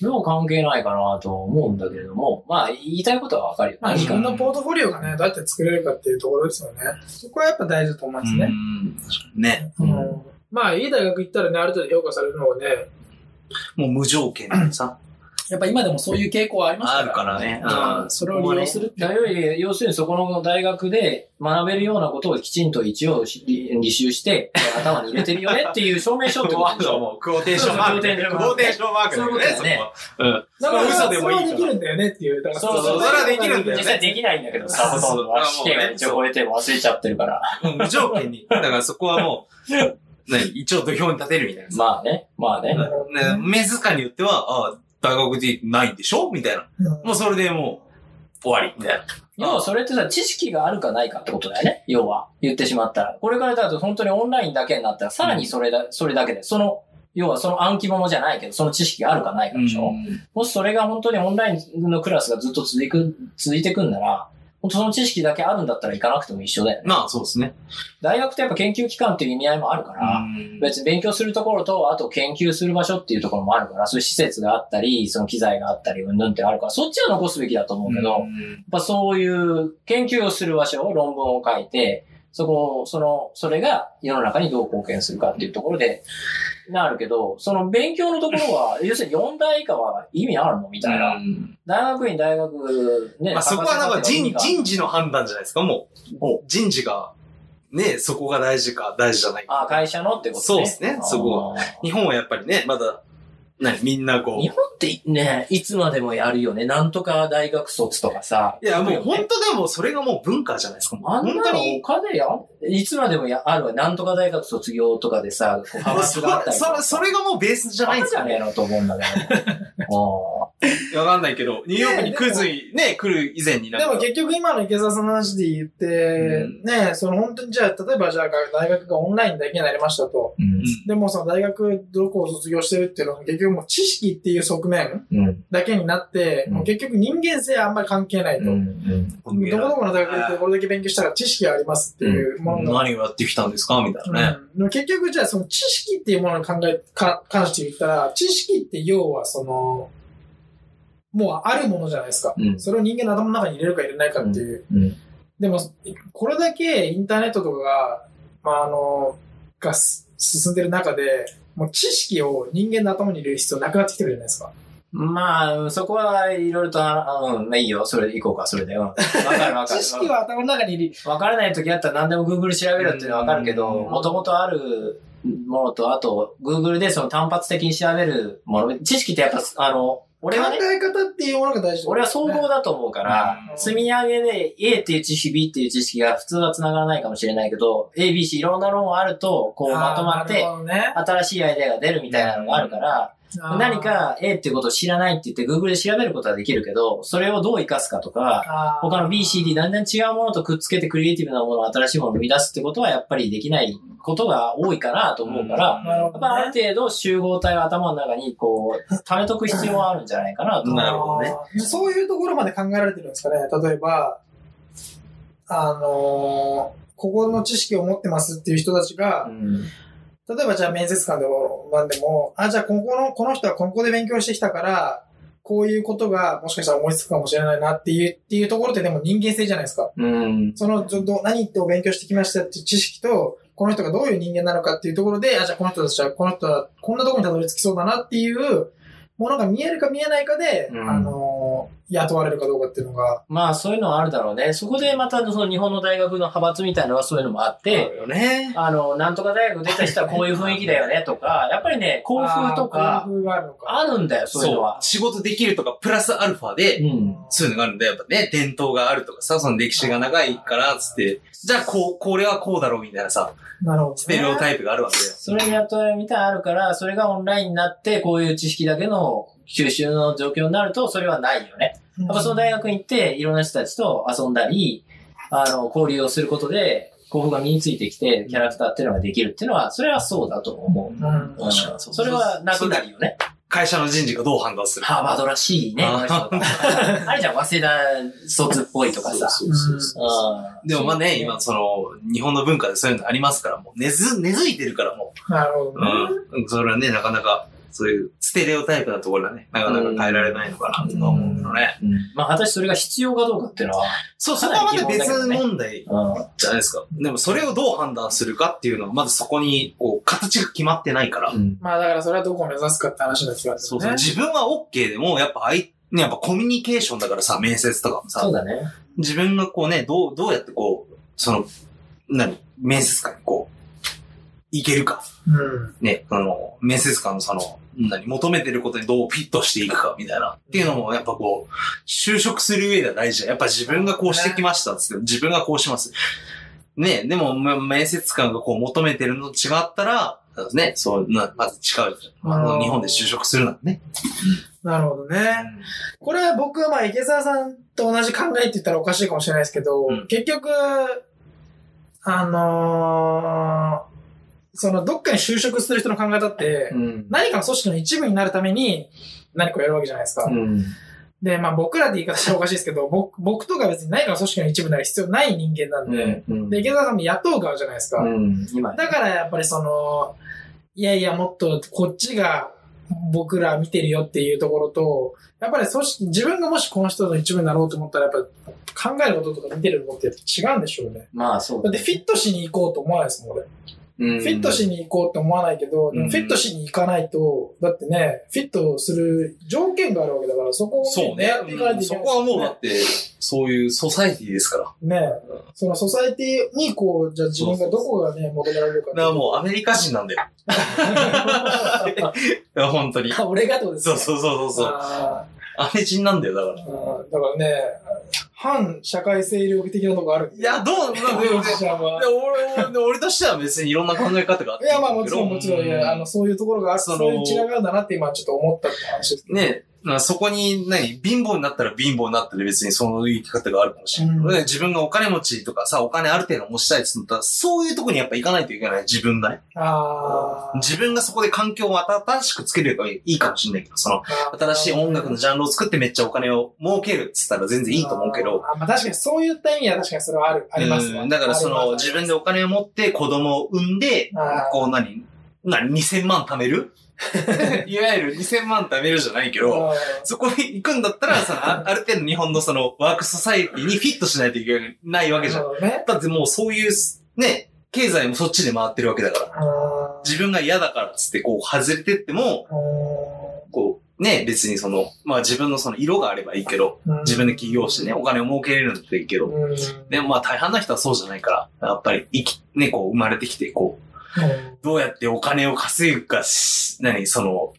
でも関係ないかなと思うんだけれども、まあ言いたいことはわかるよ。まあ、自分のポートフォリオがね、どうやって作れるかっていうところですよね。そこはやっぱ大事だと思いますね。ね。うんまあ、いい大学行ったらね、ある程度評価されるのはね、もう無条件でさ。(laughs) やっぱ今でもそういう傾向はありますから。あるからねうんそれを利用するっていう。だより、要するにそこの大学で学べるようなことをきちんと一応し履修して、(laughs) 頭に入れてるよねっていう証明書ってことでしょ。クオーテーションマーク。クオーテーションマークそういうことだよね。うん。だから、嘘でもいいそれはできるんだよねっていう。そうそうそれはできるんだよね実際できないんだけどさ、ほとんどは試験は一応超えても忘れちゃってるから。無条件に。だからそこはもう、何一応土俵に立てるみたいな。まあね、まあね。ね、メズカによっては、あ大学でないんでしょ？みたいな。うんもうそれでもう、終わり、みたいな。要はそれってさ、知識があるかないかってことだよね？要は。言ってしまったら。これからだと本当にオンラインだけになったら、さらにそれだ、それだけで、その、要はその暗記物じゃないけど、その知識があるかないかでしょ？もしそれが本当にオンラインのクラスがずっと続いく、続いていくんなら、本当その知識だけあるんだったら行かなくても一緒だよね。まあ、そうですね。大学ってやっぱ研究機関っていう意味合いもあるから、別に勉強するところと、あと研究する場所っていうところもあるから、そういう施設があったり、その機材があったり、うんぬんってあるから、そっちは残すべきだと思うけど、やっぱそういう研究をする場所を論文を書いて、そこ、その、それが世の中にどう貢献するかっていうところで、なるけど、その勉強のところは、(laughs) 要するに4代以下は意味あるの？みたいな。大学院、大学、ね、まあ、そこはなんか人人事の判断じゃないですか、もおう。人事が、ね、そこが大事か、大事じゃないか。あ、会社のってことね。そうですねそこあー日本はやっぱりね、まだ、何、みんなこう。日本ってね、いつまでもやるよね。なんとか大学卒とかさ。いや、もう本当当でもそれがもう文化じゃないですか。あんなにお。金や、いつまでもやあるわ。なんとか大学卒業とかでさ、(laughs) 派閥そがあったりとかれそれ、それがもうベースじゃないんですかね。バカじゃねえのと思うんだけど。(laughs) (laughs) わかんないけど、ニューヨークに来るずね、来る以前になんか。でも結局今の池澤さんの話で言って、うんね、その本当にじゃあ、例えばじゃあ大学がオンラインだけになりましたと。うんでもその大学どこを卒業してるっていうのは結局もう知識っていう側面うん。だけになって、うんもう結局人間性はあんまり関係ないと。うん。どこどこの大学行ってこれだけ勉強したら知識がありますっていうものが。何をやってきたんですかみたいなね。うん、でも結局じゃあその知識っていうものに考え、か、関して言ったら、知識って要はその、もうあるものじゃないですか。うんそれを人間の頭の中に入れるか入れないかっていう。うん。でも、これだけインターネットとかが、まあ、あの、がす進んでる中で、もう知識を人間の頭に入れる必要なくなってきてるじゃないですか。まあ、そこはいろいろと、あうん、まあいいよ。それで行こうか、それで。うん。わかるわかる。(laughs) 知識は頭の中にわからない時あったら何でも Google 調べるっていうのはわかるけど、うんもともとあるものと、あと Google でその単発的に調べるもの、知識ってやっぱ、あの、俺はね、考え方っていうものが大事だ俺は総合だと思うから、うん。積み上げで A っていう知識、B っていう知識が普通は繋がらないかもしれないけど、A、B、C いろんな論があると、こうまとまって、新しいアイデアが出るみたいなのがあるから、何か A っていうことを知らないって言って Google で調べることはできるけど、それをどう活かすかとか、他の B、C、D だんだん違うものとくっつけてクリエイティブなもの、新しいものを生み出すってことはやっぱりできないことが多いかなと思うから、なるほどやっぱあるね。程度集合体を頭の中にこう、溜めとく必要はあるんじゃないかなと思う。なるほどねそういうところまで考えられてるんですかね。例えば、あのーここの知識を持ってますっていう人たちが、うん例えばじゃあ面接官でも、なんでも、あ、じゃあここの、この人はここで勉強してきたから、こういうことがもしかしたら思いつくかもしれないなっていう、っていうところってでも人間性じゃないですか。うん。その、どど何を勉強してきましたっていう知識と、この人がどういう人間なのかっていうところで、あ、じゃあこの人たちは、この人はこんなところにたどり着きそうだなっていうものが見えるか見えないかで、うんあの、雇われるかどうかっていうのが、まあそういうのはあるだろうね。そこでまたその日本の大学の派閥みたいなのはそういうのもあって、よね。あの、なんとか大学出た人はこういう雰囲気だよねとか、やっぱりね、校風とかあるんだよ、そういうのは。仕事できるとか、プラスアルファで、うん。そういうのがあるんだよ。やっぱね、伝統があるとかさ、その歴史が長いから、つって、じゃあこう、これはこうだろうみたいなさ、なるほど、ね。ステレオタイプがあるわけだよ。それに雇われるみたいなのあるから、それがオンラインになって、こういう知識だけの吸収の状況になると、それはないよね。うんやっぱその大学に行って、いろんな人たちと遊んだり、あの、交流をすることで、興奮が身についてきて、キャラクターっていうのができるっていうのは、それはそうだと思う。うん。うんそれはなくなるよね。会社の人事がどう判断するハーバードらしいね、あれじゃん、早稲田卒っぽいとかさ。そうそうそううんでもまあね、今その、日本の文化でそういうのありますから、もう根付いてるからもなるほど。うん。それはね、なかなか、そういうステレオタイプなところはね、なかなか変えられないのかなとは思うけどね。うんまあ、果たしてそれが必要かどうかっていうのは、そう、そこはまた別問題うんじゃないですか。でもそれをどう判断するかっていうのは、まずそこに、こう、形が決まってないから。まあだからそれはどこを目指すかって話になってきますそうそう。よね。自分は OK でも、やっぱあい、ね、やっぱコミュニケーションだからさ、面接とかもさそう、だね。自分がこうね、どう、どうやってこう、その、何面接官にこう、いけるか。うん。ね、あの、面接官のその、何、求めてることにどうフィットしていくか、みたいな。っていうのも、やっぱこう、就職する上では大事だ。やっぱ自分がこうしてきましたっつって、自分がこうします。ね、でも、ま面接官がこう求めてるのと違ったら、ね、そう、なまず違う。まあ、うん日本で就職するなんてね。なるほどね。これは僕はまあ池澤さんと同じ考えって言ったらおかしいかもしれないですけど、うん結局、あのーそのどっかに就職する人の考え方って、うん。何かの組織の一部になるために何かをやるわけじゃないですか。うん。で、まあ僕らって言い方したらおかしいですけど、(laughs) 僕僕とか別に何かの組織の一部になる必要ない人間なんで、うん。で、池澤さんも雇う側じゃないですか。だからやっぱりその、いやいやもっとこっちが僕ら見てるよっていうところと、やっぱり組織、自分がもしこの人の一部になろうと思ったらやっぱ考えることとか見てることって違うんでしょうね。まあそうだってフィットしに行こうと思わないですもん、俺。フフィットしに行こうって思わないけど、でもうんフィットしに行かないと、だってね、フィットする条件があるわけだから、そこを、ね、狙っていかないといけそない、こはもうだって、そういうソサエティですから。ね、そのソサイティにこう、じゃあ自分がどこがね、求められるかだからもうアメリカ人なんだよ。(laughs) 本当に。あ、俺がとですね。そうそうそうそうそう。あアメ人なんだよ、だから。だからね、反社会性力的なとこある。いや、どう、でもちゃんはで (laughs) 俺俺俺としては別にいろんな考え方があっていや、まあもちろんもちろん、いや、あの、の、そういうところがある、そのそういう違いがあるんだなって今ちょっと思ったって話です。ね、まあそこに、何、貧乏になったら貧乏になったで別にそういう生き方があるかもしれない。うん。ね自分がお金持ちとかさ、お金ある程度持ちたいって言ったら、そういうとこにやっぱ行かないといけない、自分がね。自分がそこで環境を新しくつければいいかもしれないけど、その。新しい音楽のジャンルを作ってめっちゃお金を儲けるっつったら全然いいと思うけど、あー。まあ確かにそういった意味は確かにそれはある、ありますわうん。だからその自分でお金を持って子供を産んでこう何、何、2000万貯める (laughs) いわゆる2000万貯めるじゃないけど、あそこに行くんだったら、そのあある程度日本のそのワークソサイティにフィットしないといけないわーけじゃん。だってもうそういう、ね、経済もそっちで回ってるわけだから。自分が嫌だからっつってこう外れてっても、こう、ね、別にその、まあ自分のその色があればいいけど、うん。自分で起業してね、お金を儲けれるんだったらいいけど、うん。でもまあ大半の人はそうじゃないから、やっぱり生き、ね、こう生まれてきて、こう、どうやってお金を稼ぐかし、何、その、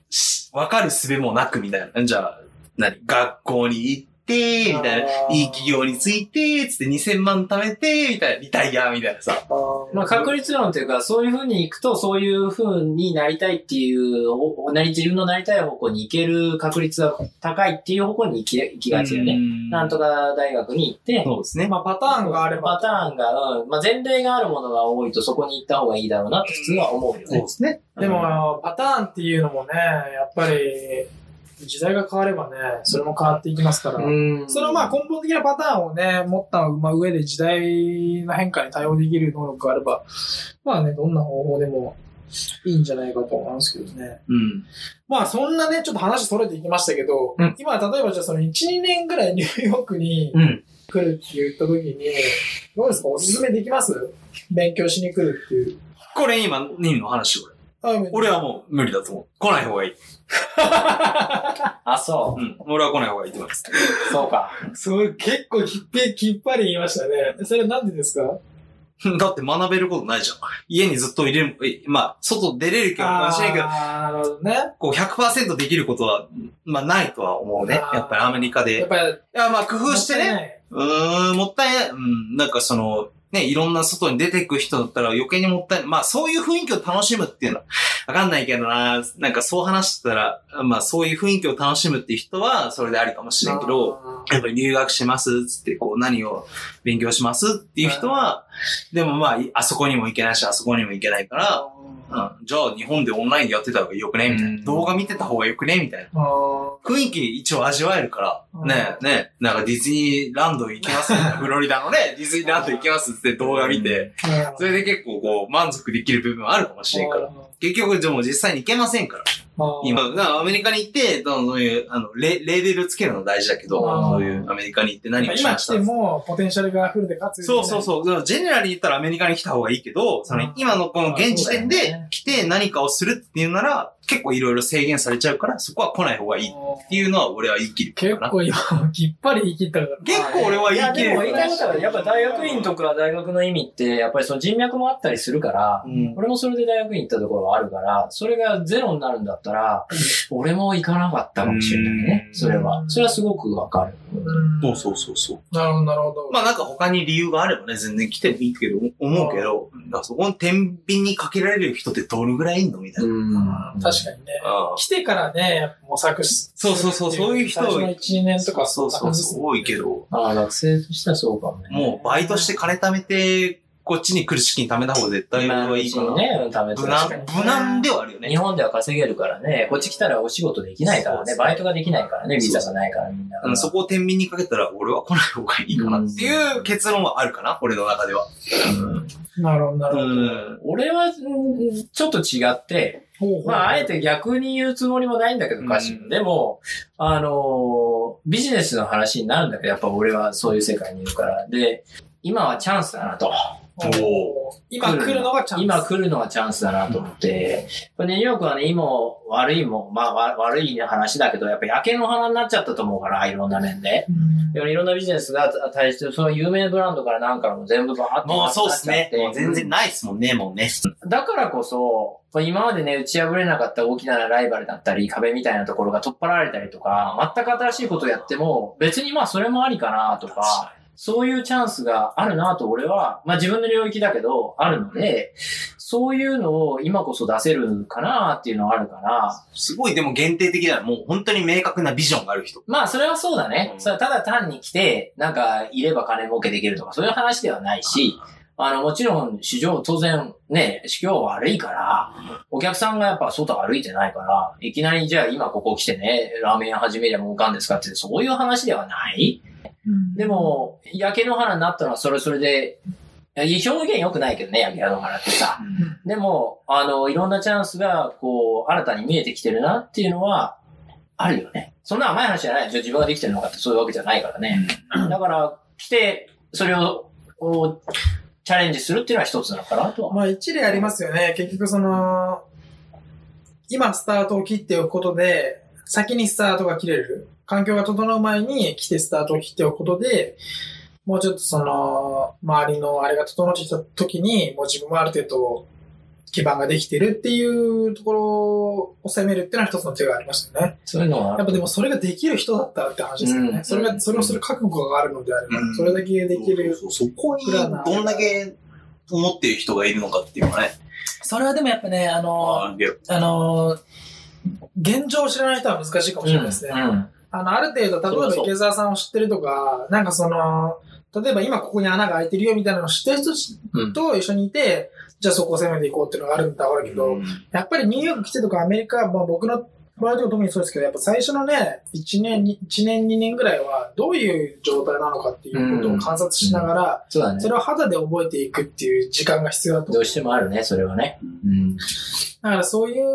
わかる術もなくみたいな。じゃあ、何、学校に行ってて、みたいな。いい企業について、つって2000万貯めて、みたいな。リタイア、みたいなさ。まあ確率論というか、そういう風に行くと、そういう風になりたいっていう、おなり自分のなりたい方向に行ける確率が高いっていう方向に行き行きがちだよね。なんとか大学に行って、そうですね。まあパターンがあれば。パターンが、うん、まあ前例があるものが多いとそこに行った方がいいだろうなって普通は思うよね。そうですね。でも、パターンっていうのもね、やっぱり、時代が変わればね、それも変わっていきますから。うんそのまあ根本的なパターンをね、持ったまあ上で時代の変化に対応できる能力があれば、まあね、どんな方法でもいいんじゃないかと思いますけどね。うん。まあそんなね、ちょっと話それていきましたけど、うん今例えばじゃあその1、2年ぐらいニューヨークにうん。来るって言った時に、どうですか？おすすめできます？勉強しに来るっていう。これ今、ニンの話これ。あ俺はもう無理だと思う。来ない方がいい。(laughs) あ、そううん。俺は来ない方がいいと思います。う。そうか。そう、結構きっぺきっぱり言いましたね。それなんでですか？(laughs) だって学べることないじゃん。家にずっといれる、えまあ、外出れるけど、かもしれんけど、あーなるほどね。こう100%できることは、まあないとは思うね。やっぱりアメリカで。いやっぱり、や、まあ工夫してね。ね。うーん、もったいない。うん、なんかその、ね、いろんな外に出ていく人だったら余計にもったいない。まあそういう雰囲気を楽しむっていうのは、わかんないけどな。なんかそう話してたら、まあそういう雰囲気を楽しむっていう人は、それでありかもしれんけど、あやっぱり留学しますつって、こう何を勉強しますっていう人は、でもまあ、いあそこにも行けないし、あそこにも行けないから、うん、じゃあ日本でオンラインでやってた方がよくね？みたいうん。な。動画見てた方がよくね？みたいな。雰囲気一応味わえるから、うん。ねえ、ねえ、なんかディズニーランド行きますみたいな。(laughs) フロリダのね、ディズニーランド行きますって動画見て、ーそれで結構こう満足できる部分はあるかもしれんから。結局でも実際に行けませんから。今、アメリカに行って、そういう、あの、レレーベルつけるの大事だけど、そういうアメリカに行って何をし今来ました。ても、ポテンシャルがフルで活用そうそうそう。ジェネラルに言ったらアメリカに来た方がいいけど、そのうん今のこの現時点で来て何かをするっていうなら、結構いろいろ制限されちゃうから、そこは来ない方がいいっていうのは俺は言い切る結かな。構今、きっぱり言い切ったから。結構俺は言い切いや、でもる言いたいことは、やっぱ大学院とか大学の意味って、やっぱりその人脈もあったりするから、うん俺もそれで大学院行ったところはあるから、それがゼロになるんだったら、俺も行かなかったかもしれないね。うんそれは。それはすごくわかる。うんそうそうそうそう。なるほど、なるほど。まあなんか他に理由があればね、全然来てもいいけど、思うけど、だそこに天秤にかけられる人ってどれぐらいいんのみたいな。うん確かにね。ああ来てからね、やっぱ模索しそうそうそうそういう人最初の1、2年とかそうそうそう、多いけど、ああ、学生としてはそうかもね。もうバイトして金貯めて、こっちに来る資金貯めた方が絶対まあ、いいかな。ね、貯めて無難無難ではあるよね日。本では稼げるからね、こっち来たらお仕事できないからね、バイトができないからね、ビザがないからみんな。あのそこを天秤にかけたら、俺は来ない方がいいかなっていう結論はあるかな、俺の中では。なるほど、なるほど。うん。俺は、うんちょっと違って、ほうほうまあ、あえて逆に言うつもりもないんだけど、歌詞うんでも、あのービジネスの話になるんだけど、やっぱ俺はそういう世界にいるから。で、今はチャンスだなと。今来るのがチャンス。今来るのがチャンスだなと思って、これねニューヨークはね、今も悪いも、まあわ悪い話だけど、やっぱ焼けの花になっちゃったと思うから、いろんな面で。うん。いろんなビジネスが対して、その有名ブランドからなんからも全部バーってもうそうっすね。もう全然なないっすもんね、もうね。だからこそ、今までね、打ち破れなかった大きなライバルだったり、壁みたいなところが取っ払われたりとか、全く新しいことをやっても、別にまあそれもありかなとか、そういうチャンスがあるなと俺は、まあ自分の領域だけど、あるので、そういうのを今こそ出せるかなっていうのはあるから、すごいでも限定的だ。もう本当に明確なビジョンがある人。まあそれはそうだね。うんそれはただ単に来て、なんかいれば金儲けできるとか、そういう話ではないし、あの、もちろん市場当然ね、市況悪いから、お客さんがやっぱ外歩いてないから、いきなりじゃあ今ここ来てね、ラーメン屋始めりゃ儲かんですかって、そういう話ではない。でも、焼け野原になったのはそれそれで、表現良くないけどね、焼け野原ってさ。でも、あの、いろんなチャンスが、こう、新たに見えてきてるなっていうのは、あるよね。そんな甘い話じゃない。じゃあ自分ができてるのかってそういうわけじゃないからね。だから、来て、それを、こう、チャレンジするっていうのは一つなのかなとは。まあ一例ありますよね。結局その、今スタートを切っておくことで、先にスタートが切れる。環境が整う前に来てスタートを切っておくことで、もうちょっとその、周りのあれが整ってきた時に、もう自分もある程度基盤ができてるっていうところを攻めるっていうのは一つの手がありましたよね。そういうのはやっぱでもそれができる人だったらって話ですよね。うんそれが、それをする覚悟があるのであれば、うんそれだけできる。そこにどんだけ思っている人がいるのかっていうのがね。それはでもやっぱね、あの、あのー現状を知らない人は難しいかもしれないですね。うん。あの、ある程度、例えそうそうば池澤さんを知ってるとか、なんかその、例えば今ここに穴が開いてるよみたいなのを知ってる人うんと一緒にいて、じゃあそこを攻めていこうっていうのがあるんだろうけど、やっぱりニューヨーク来てとかアメリカ、まあ僕のホワイト特にそうですけど、やっぱ最初のね、1年に、1年、2年ぐらいは、どういう状態なのかっていうことを観察しながら、そうだねそ。れを肌で覚えていくっていう時間が必要だと。どうしてもあるね、それはね。うん。だからそういう、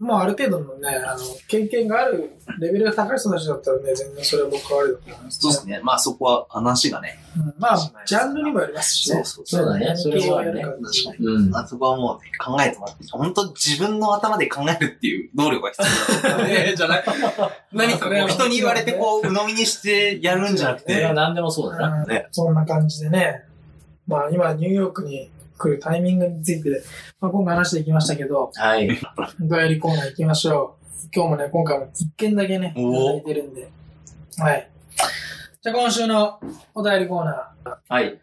もうある程度のね、あの、経験があるレベルが高い人たちだったらね、全然それは僕はありだと思います、そうですね。まあそこは話がね。うんまあ、ジャンルにもよりますしね。そうそうだねそれはね確かに。うん。あそこはもうね、考えてもらって、本当自分の頭で考えるっていう能力が必要だ、ね。(laughs) じゃない何かこう人に言われてこう、鵜呑みにしてやるんじゃなくて、それは何でもそうだな。うんねそんな感じでね。まあ今ニューヨークに来るタイミングについて、まあ、今回話していきましたけど、はい。お便りコーナー行きましょう。今日もね、今回も一件だけね、いたおだいてるんで。はい。じゃあ今週のお便りコーナー。はい。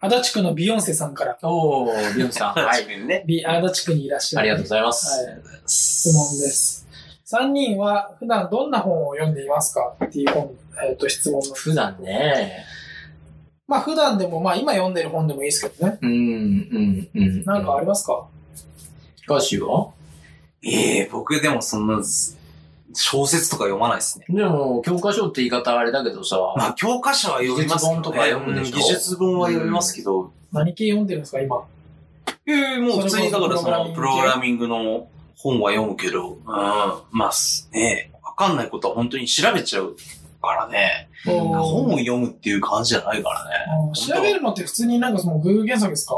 足立区のビヨンセさんから、おー、ビヨンさん。は (laughs) はいい。。ね。ビ足立区にいらっしゃる。ありがとうございます。はい。質問です。3人は普段どんな本を読んでいますか？っていう本、えっ、と、質問なんです普段ね。まあ普段でも、まあ今読んでる本でもいいですけどね。うん、うん、うん。なんかありますか、歌詞は？ええ僕でもそんな、小説とか読まないですね。でも、教科書って言い方あれだけどさ、まあ、教科書は読みますけど、ね。技術本とか読むでしょ？うん技術本は読みますけど、何系読んでるんですか今？ええもう普通にだからその、プログラミングの本は読むけど、うん、まあ、すねわかんないことは本当に調べちゃうからね。本を読むっていう感じじゃないからね。調べるのって普通になんかその Google 検索ですか？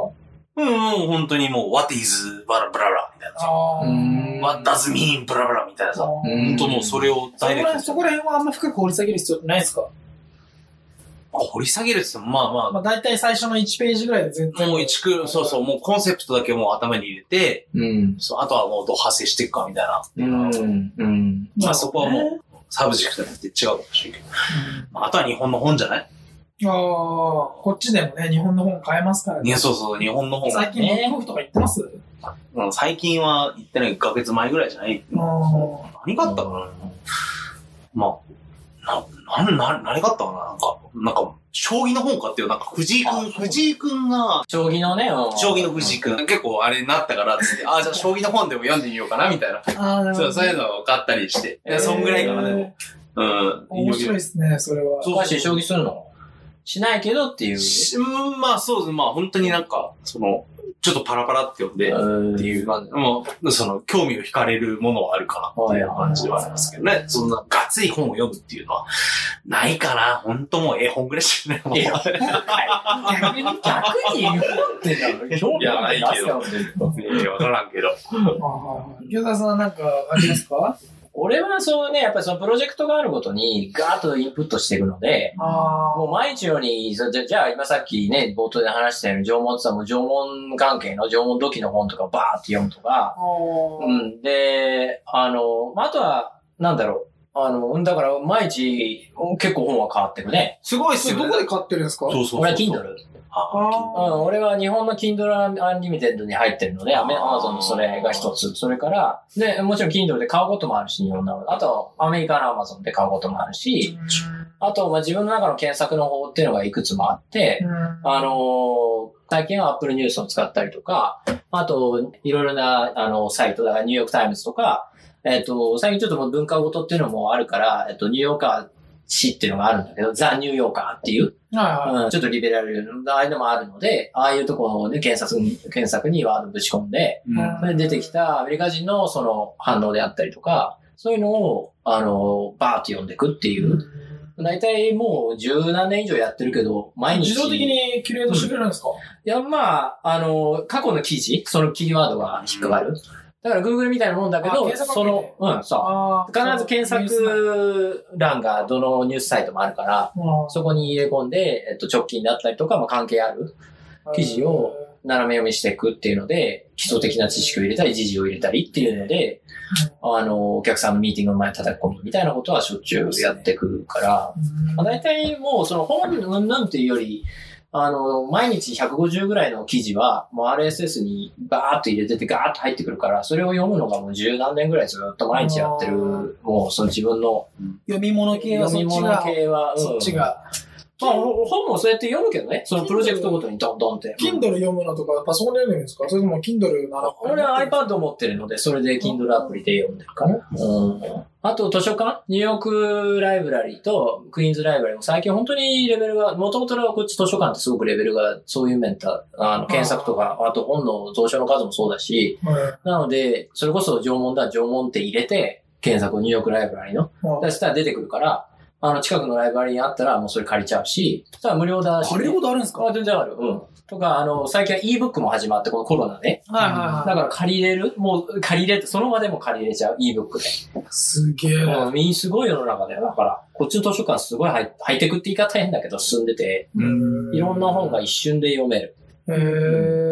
うんうん、本当にもう、what is バラブラブラみたいなさ。what does mean ブラブラみたいなさ。うん本当もうそれをそこらダイレクトにそこら辺はあんま深く掘り下げる必要ってないですか？掘り下げるって言っても、まあまあ、まあ大体最初の1ページぐらいで全然。もう一区、そうそう、もうコンセプトだけもう頭に入れて、うん。そうあとはもうどう派生していくかみたいな。うん、うん。まあそこはもう、 subject によって違うかもしれんけど。まああとは日本の本じゃない？うん。ああ、こっちでもね、日本の本買えますからいや、そうそう、日本の本が最近ブックオフとか行ってます？うん最近は行ってない1ヶ月前ぐらいじゃない？何があったかな？まあ、な、な、な、何があったかな？なんか、なんか、将棋の本買ってよ。なんか藤井くん、藤井くんが、将棋のね、うん将棋の藤井くん、結構あれになったからっつって、あ、じゃあ将棋の本でも読んでみようかなみたいな。ああ、なるほど。そう、そういうのを買ったりして。いや、そんぐらいかな、でも。うん。面白いですね、それは。そう詳しい将棋するの？しないけどっていう。まあそうです。まあ本当になんか、その、ちょっとパラパラって読んで、っっていう感じ。もう、その、興味を惹かれるものはあるかなっていう感じはありますけどね。そんな、がっつり本を読むっていうのは、ないかな。本当もう絵本ぐらいしかないもん。いや逆に、逆に言うってだろ。いやないけどいやわからんけど。池田さんなんかありますか？俺はそうね、やっぱりそのプロジェクトがあるごとにガーッとインプットしていくので、あもう毎日のように、そじゃじゃあ今さっきね、冒頭で話したように縄文って言ったらもう縄文関係の縄文土器の本とかバーって読むとか、あ。う。うんん。で、あの、まああとは、なんだろう。あの、うんだから毎日結構本は変わってるね。すごいっすよね。どこで買ってるんですか？そうそうそう。俺は Kindle。ああうん、俺は日本の Kindle Unlimited に入ってるので、アメ Amazon のそれが一つ。それから、で、もちろん Kindle で買うこともあるし、日本の。あと、アメリカの Amazon で買うこともあるし、あと、まあ、自分の中の検索の方っていうのがいくつもあって、あのー最近は Apple News を使ったりとか、あと、いろいろな、あの、サイト、だからニューヨークタイムズとか、えっ、と、最近ちょっともう文化ごとっていうのもあるから、えっ、と、ニューヨーカー誌っていうのがあるんだけど、ザ・ニューヨーカーっていう、はいはい。うん、ちょっとリベラルなああいうのもあるので、ああいうところで検索に、検索にワードぶち込んで、うんそれで出てきたアメリカ人のその反応であったりとか、そういうのを、あの、バーって読んでいくっていう。大体もう十何年以上やってるけど、毎日。自動的にキュレートしてくれるんですか？いや、まあ、あの、過去の記事、そのキーワードが引っかかる。だから Google みたいなもんだけど、その、うん、そう。あ必ず検索欄がどのニュースサイトもあるから、そこに入れ込んで、えっと、直近だったりとか、まあ、関係ある記事を斜め読みしていくっていうので、基礎的な知識を入れたり、時事を入れたりっていうので、あの、お客さんのミーティングの前に叩き込むみたいなことはしょっちゅうやってくるから、まあ、大体もうその本うんぬんっていうより、あの、毎日150ぐらいの記事は、もう RSS にバーっと入れててガーッと入ってくるから、それを読むのがもう十何年ぐらいずっと毎日やってる、もうその自分の読み物系はそ読み物っちが、系は、うんそっちが。まあ、本もそうやって読むけどね。そのプロジェクトごとにドンドンって。Kindle 読むのとか、パソコンで読むんですかそれとも Kindle なら。俺は iPad 持ってるので、それで Kindle アプリで読んでるかな。うん。あと図書館ニューヨークライブラリーとクイーンズライブラリーも最近本当にレベルが、もともとはこっち図書館ってすごくレベルが、そういう面た、あの、検索とか、あと本の蔵書の数もそうだし、はいなので、それこそ縄文だ、縄文って入れて、検索をニューヨークライブラリーの。まあそしたら出てくるから、あの、近くのライブラリーにあったらもうそれ借りちゃうし、たら無料だし、借りることあるんですか？あ、全然ある。うん。とか、あの、最近は ebook も始まって、このコロナで。はいはいはだから借りれるもう借りれて、その場でも借りれちゃう ebook で。い。すげえ。うん、みんすごい世の中だよ。だから、こっちの図書館すごいハイハイテクって言い方変だけど進んでて、うんいろんな本が一瞬で読める。へ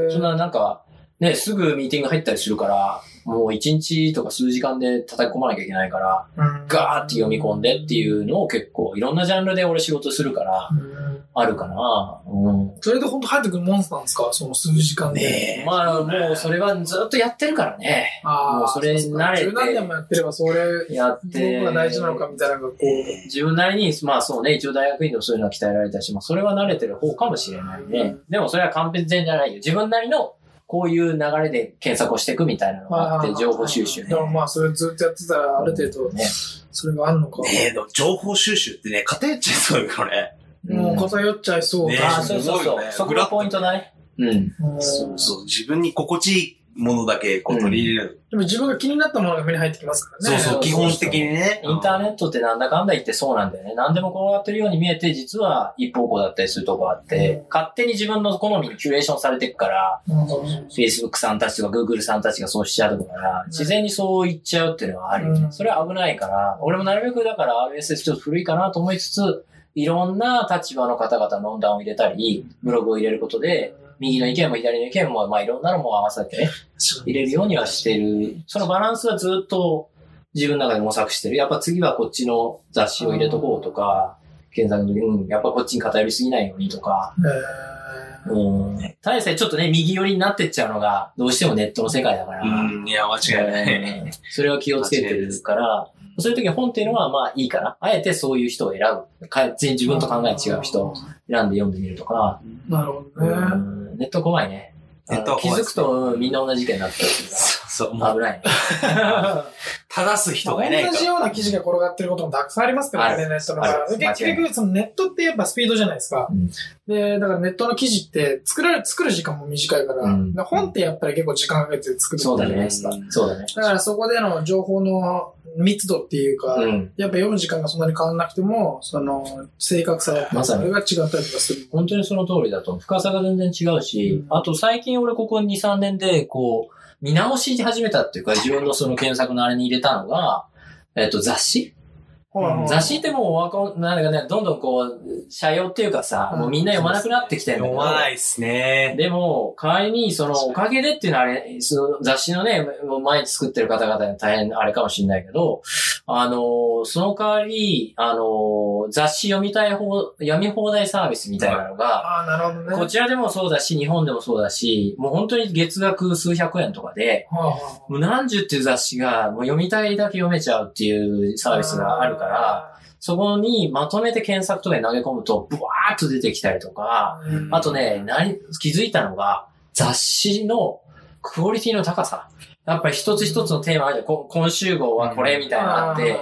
え。そんななんか、ね、すぐミーティング入ったりするから、もう一日とか数時間で叩き込まなきゃいけないから、うんガーって読み込んでっていうのを結構、いろんなジャンルで俺仕事するから、うんあるかな。うん。それで本当入ってくるもんなんですか？その数時間で。ねまあ、もうそれはずっとやってるからね。ああ。もうそれ慣れて十何年もやってれば、それ、やって。どこが大事なのかみたいなのがこう。自分なりに、まあそうね、一応大学院でもそういうのは鍛えられたし、まあそれは慣れてる方かもしれないね。でもそれは完璧じゃないよ。自分なりのこういう流れで検索をしていくみたいなのがあって、情報収集ねで。もまあ、それずっとやってたら、ある程度、ね。それがあるのか。え、でも情報収集ってね、偏っちゃいそうよね。もう偏っちゃいそうねだ。ああ、そうそうそう。そこがポイントだね。うん。うんそうそう、自分に心地いいものだけこう取り入れる。でも自分が気になったものが目に入ってきますからね。そうそう、基本的にね。インターネットってなんだかんだ言ってそうなんだよね。何でも転がってるように見えて、実は一方向だったりするとこがあって、勝手に自分の好みにキュレーションされていくから、うん。Facebook さんたちとか Google さんたちがそうしちゃうから、自然にそう言っちゃうっていうのはあるよね。うんそれは危ないから、俺もなるべくだから RSS ちょっと古いかなと思いつつ、いろんな立場の方々の論壇を入れたり、ブログを入れることで、右の意見も左の意見も、まあいろんなのも合わせてね、入れるようにはしてる。そのバランスはずっと自分の中で模索してる。やっぱ次はこっちの雑誌を入れとこうとか、検索の時に、うん、やっぱこっちに偏りすぎないようにとか、えーうん。大勢ちょっとね、右寄りになってっちゃうのが、どうしてもネットの世界だから、うん、いや、間違いない。うんそれを気をつけてるから、そういう時に本っていうのはまあいいかな。あえてそういう人を選ぶ。か全然自分と考え違う人を選んで読んでみるとか、なるほどね。うんネット怖いね。ネット怖いですづくとうんみんな同じ意見になってるそう危ないね。(laughs) 正す人がいないから。同じような記事が転がってることもたくさんありますからね、ネットの結局、そのネットってやっぱスピードじゃないですか。うんで、だからネットの記事って作られ、作る時間も短いから、うんで本ってやっぱり結構時間かけて作るそうだねじゃないですか。。そうだね。だからそこでの情報の密度っていうか、うん。やっぱ読む時間がそんなに変わらなくても、その、正確さまさにそれが違ったりとかする。本当にその通りだと、深さが全然違うし、うんあと最近俺ここ2、3年で、こう、見直し始めたっていうか、自分のその検索のあれに入れたのが、えっと、雑誌雑誌ってもうわかん、なんかね、どんどんこう、社用っていうかさ、うんもうみんな読まなくなってきてるんだけど。読まないっすね。でも、代わりに、その、おかげでっていうのはあれ、その雑誌のね、もう毎日作ってる方々に大変あれかもしれないけど、あの、その代わり、あの、雑誌読みたい方、読み放題サービスみたいなのが、ああ、なるほどね。こちらでもそうだし、日本でもそうだし、もう本当に月額数百円とかで、はあはもう何十っていう雑誌が、もう読みたいだけ読めちゃうっていうあサービスがあるから、、そこにまとめて検索とかに投げ込むと、ブワーっと出てきたりとか、うんあとね、何、気づいたのが、雑誌のクオリティの高さ。やっぱり一つ一つのテーマあるじゃんこ今週号はこれみたいなのあって、や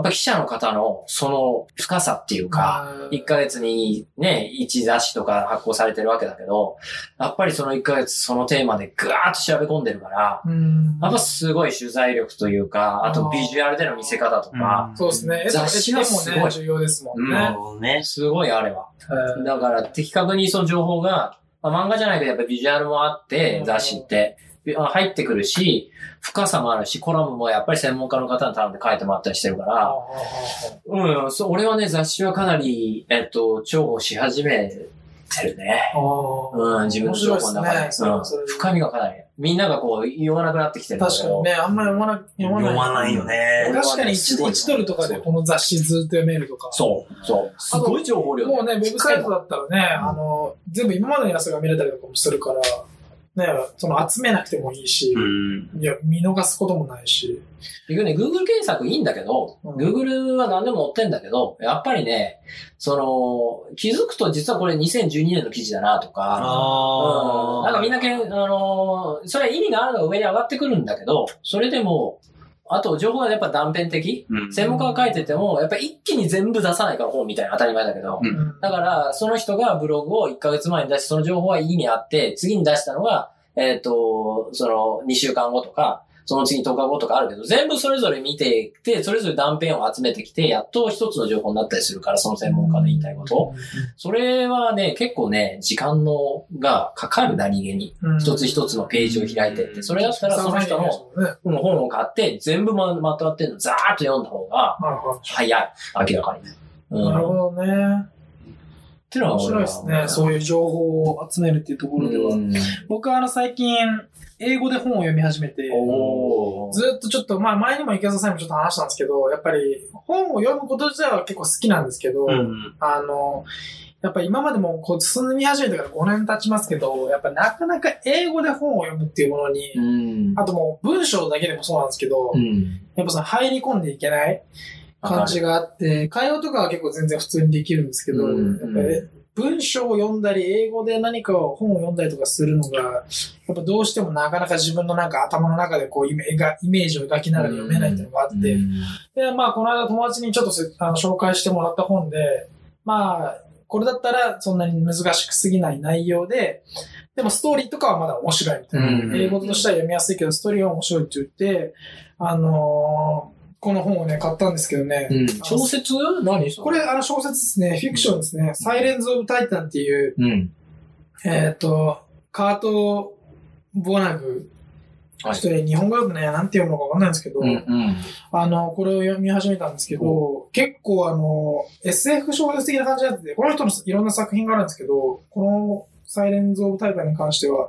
っぱ記者の方のその深さっていうか、1ヶ月にね、1雑誌とか発行されてるわけだけど、やっぱりその1ヶ月そのテーマでぐわーっと調べ込んでるから、うん。やっぱすごい取材力というか、あとビジュアルでの見せ方とか、そうですね。雑誌はすごい。重要ですもんうん。ね。すごいあれは。はいだから的確にその情報が、まあ、漫画じゃないけどやっぱビジュアルもあってう、ん。雑誌って、あ入ってくるし、深さもあるし、コラムもやっぱり専門家の方に頼んで書いてもらったりしてるから、うん、そう、俺はね、雑誌はかなり、えっと、重宝し始めてるね。うん、自分の情報の中で。ですねうん、で深みがかなり。みんながこう、読まなくなってきてる。確かにね、あんまり読まな読まない。読まないよね。確かに 1, 1ドルとかでこの雑誌ずっと読めるとか。そう、そう。すごい情報量もうね、ウェブサイトだったらね、あの、全部今までのやつが見れたりとかもするから、ね、その集めなくてもいいし、うん。いや、見逃すこともないし。結局ね、Google 検索いいんだけど、うん Google は何でも載ってんだけど、やっぱりね、その、気づくと実はこれ2012年の記事だなとか、うんなんかみんなけ、あのーそれは意味があるのが上に上がってくるんだけど、それでも、あと情報がやっぱ断片的？うん。専門家が書いてても、やっぱ一気に全部出さないから本みたいな当たり前だけど、うん。だから、その人がブログを1ヶ月前に出し、その情報は意味あって、次に出したのが、えっ、と、その2週間後とか、その次10日後とかあるけど、全部それぞれ見ていって、それぞれ断片を集めてきて、やっと一つの情報になったりするから、その専門家の言いたいこと。それはね、結構ね、時間のがかかる何気に。うん一つ一つのページを開いてって、それだったらその人の本を買って、全部ままとまってるのザーッと読んだ方が早い。明らかにね。うん。なるほどね。っていうのは面白いですね。そういう情報を集めるっていうところでは。うん僕はあの最近、英語で本を読み始めて、ずっとちょっと、まあ前にも池田さんにもちょっと話したんですけど、やっぱり本を読むこと自体は結構好きなんですけど、うん。あの、やっぱり今までもこう進み始めてから5年経ちますけど、やっぱなかなか英語で本を読むっていうものに、うん。あともう文章だけでもそうなんですけど、うん。やっぱその入り込んでいけない感じがあって、会話とかは結構全然普通にできるんですけど、うんやっぱり文章を読んだり、英語で何かを本を読んだりとかするのが、やっぱどうしてもなかなか自分のなんか頭の中でこうイメがイメージを描きながら読めないっていうのがあって、で、まあこの間友達にちょっとせあの紹介してもらった本で、まあ、これだったらそんなに難しくすぎない内容で、でもストーリーとかはまだ面白いみたいな。うん。英語としては読みやすいけど、ストーリーは面白いって言って、あのーこの本をね、買ったんですけどね。うん。小説？何そこれ、あの小説ですね、フィクションですね。サイレンズ・オブ・タイタンっていう、うん。えっ、と、カート・ボナグ。はいちょっとね、日本語だとね、なんて読むのかわかんないんですけど、うん。うん。あの、これを読み始めたんですけど、結構あの、SF 小説的な感じになってて、この人のいろんな作品があるんですけど、このサイレンズ・オブ・タイタンに関しては、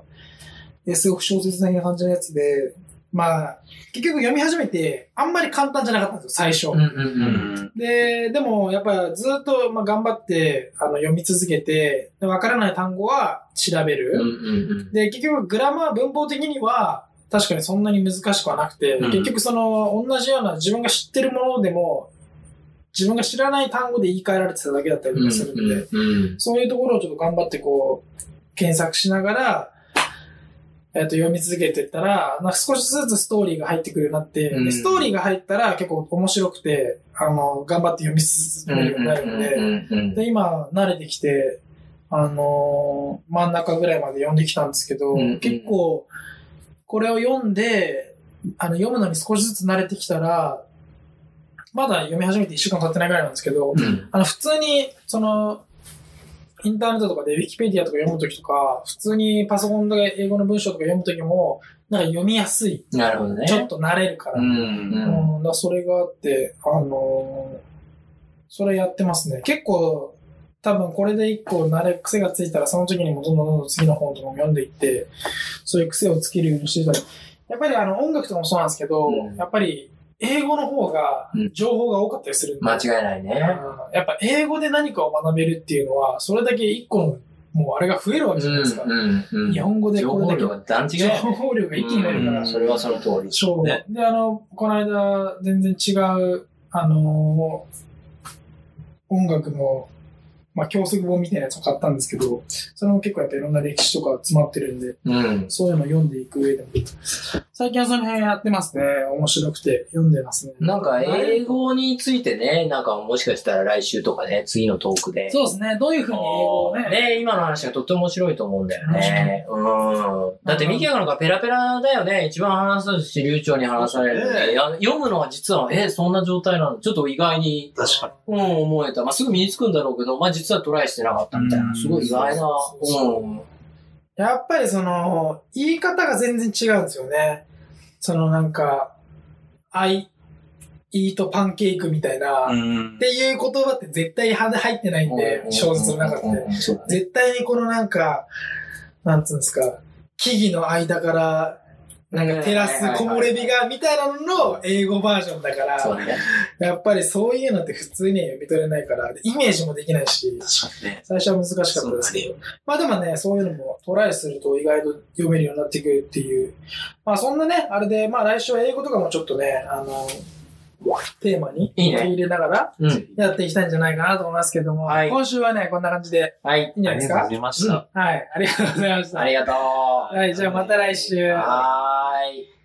SF 小説的な感じのやつで、まあ、結局読み始めて、あんまり簡単じゃなかったんですよ、最初。で、でも、やっぱずっと、まあ、頑張って、あの、読み続けて、でわからない単語は調べる。で、結局、グラマー、文法的には、確かにそんなに難しくはなくて、うん結局その、同じような自分が知ってるものでも、自分が知らない単語で言い換えられてただけだったりとかするんで、うん。そういうところをちょっと頑張ってこう、検索しながら、えっ、と、読み続けていったら、なんか少しずつストーリーが入ってくるようになって、うんでストーリーが入ったら結構面白くて、あの、頑張って読み進めるようになるので、うん。で、今、慣れてきて、あのー真ん中ぐらいまで読んできたんですけど、うん結構、これを読んで、あの、読むのに少しずつ慣れてきたら、まだ読み始めて1週間経ってないぐらいなんですけど、うん。あの、普通に、その、インターネットとかでウィキペディアとか読むときとか、普通にパソコンで英語の文章とか読むときも、なんか読みやすい。なるほどね。ちょっと慣れるから。ううんん。だそれがあって、あのーそれやってますね。結構、多分これで一個慣れ、癖がついたら、その時にもどんどんどんどん次の本とかも読んでいって、そういう癖をつけるようにしてたり。やっぱりあの音楽とかもそうなんですけど、うんやっぱり英語の方がうん情報が多かったりするんで、間違いないね。うんやっぱ英語で何かを学べるっていうのは、それだけ一個の、もうあれが増えるわけじゃないですか。うん。うん。日本語でこれだけ情報量が段違い情。報量が一気に増えるから、うんそれはその通り。そう。ねで、あの、この間、全然違う、あのー音楽の、まあ、教則本みたいなやつを買ったんですけど、それも結構やっぱいろんな歴史とか詰まってるんで、うん。そういうのを読んでいく上でも、最近はその辺やってますね。面白くて読んでますね。なんか、英語についてね、なんかもしかしたら来週とかね、次のトークで。そうですね。どういうふうに英語をね。ね、今の話がとっても面白いと思うんだよね。うん。だってミキヤなんかペラペラだよね。一番話すし、流暢に話されるのねで、いや読むのは実は、え、そんな状態なの？ちょっと意外に、確かうん、思えた。まあ、すぐ身につくんだろうけど、まあ、実はトライしてなかったみたいな。うんすごい意外な。やっぱりその、言い方が全然違うんですよね。そのなんか、I, eat パンケーキみたいな、っ。ていう言葉って絶対入ってないんで、小説の中って。絶対にこのなんか、なんつうんですか、木々の間からなんかテラス木漏れ日がみたいなのの英語バージョンだから。やっぱりそういうのって普通には読み取れないから、イメージもできないし。最初は難しかったですけど。まあでもね、そういうのもトライすると意外と読めるようになってくるっていう。まあそんなね、あれで、まあ来週は英語とかもちょっとね、あの、テーマにいいね入れながらうん。やっていきたいんじゃないかなと思いますけども、はい今週はね、こんな感じではい。いいんじゃないですか？ありがとうございました。はい、ありがとうございました。ありがとう。はい、じゃあまた来週。はーい。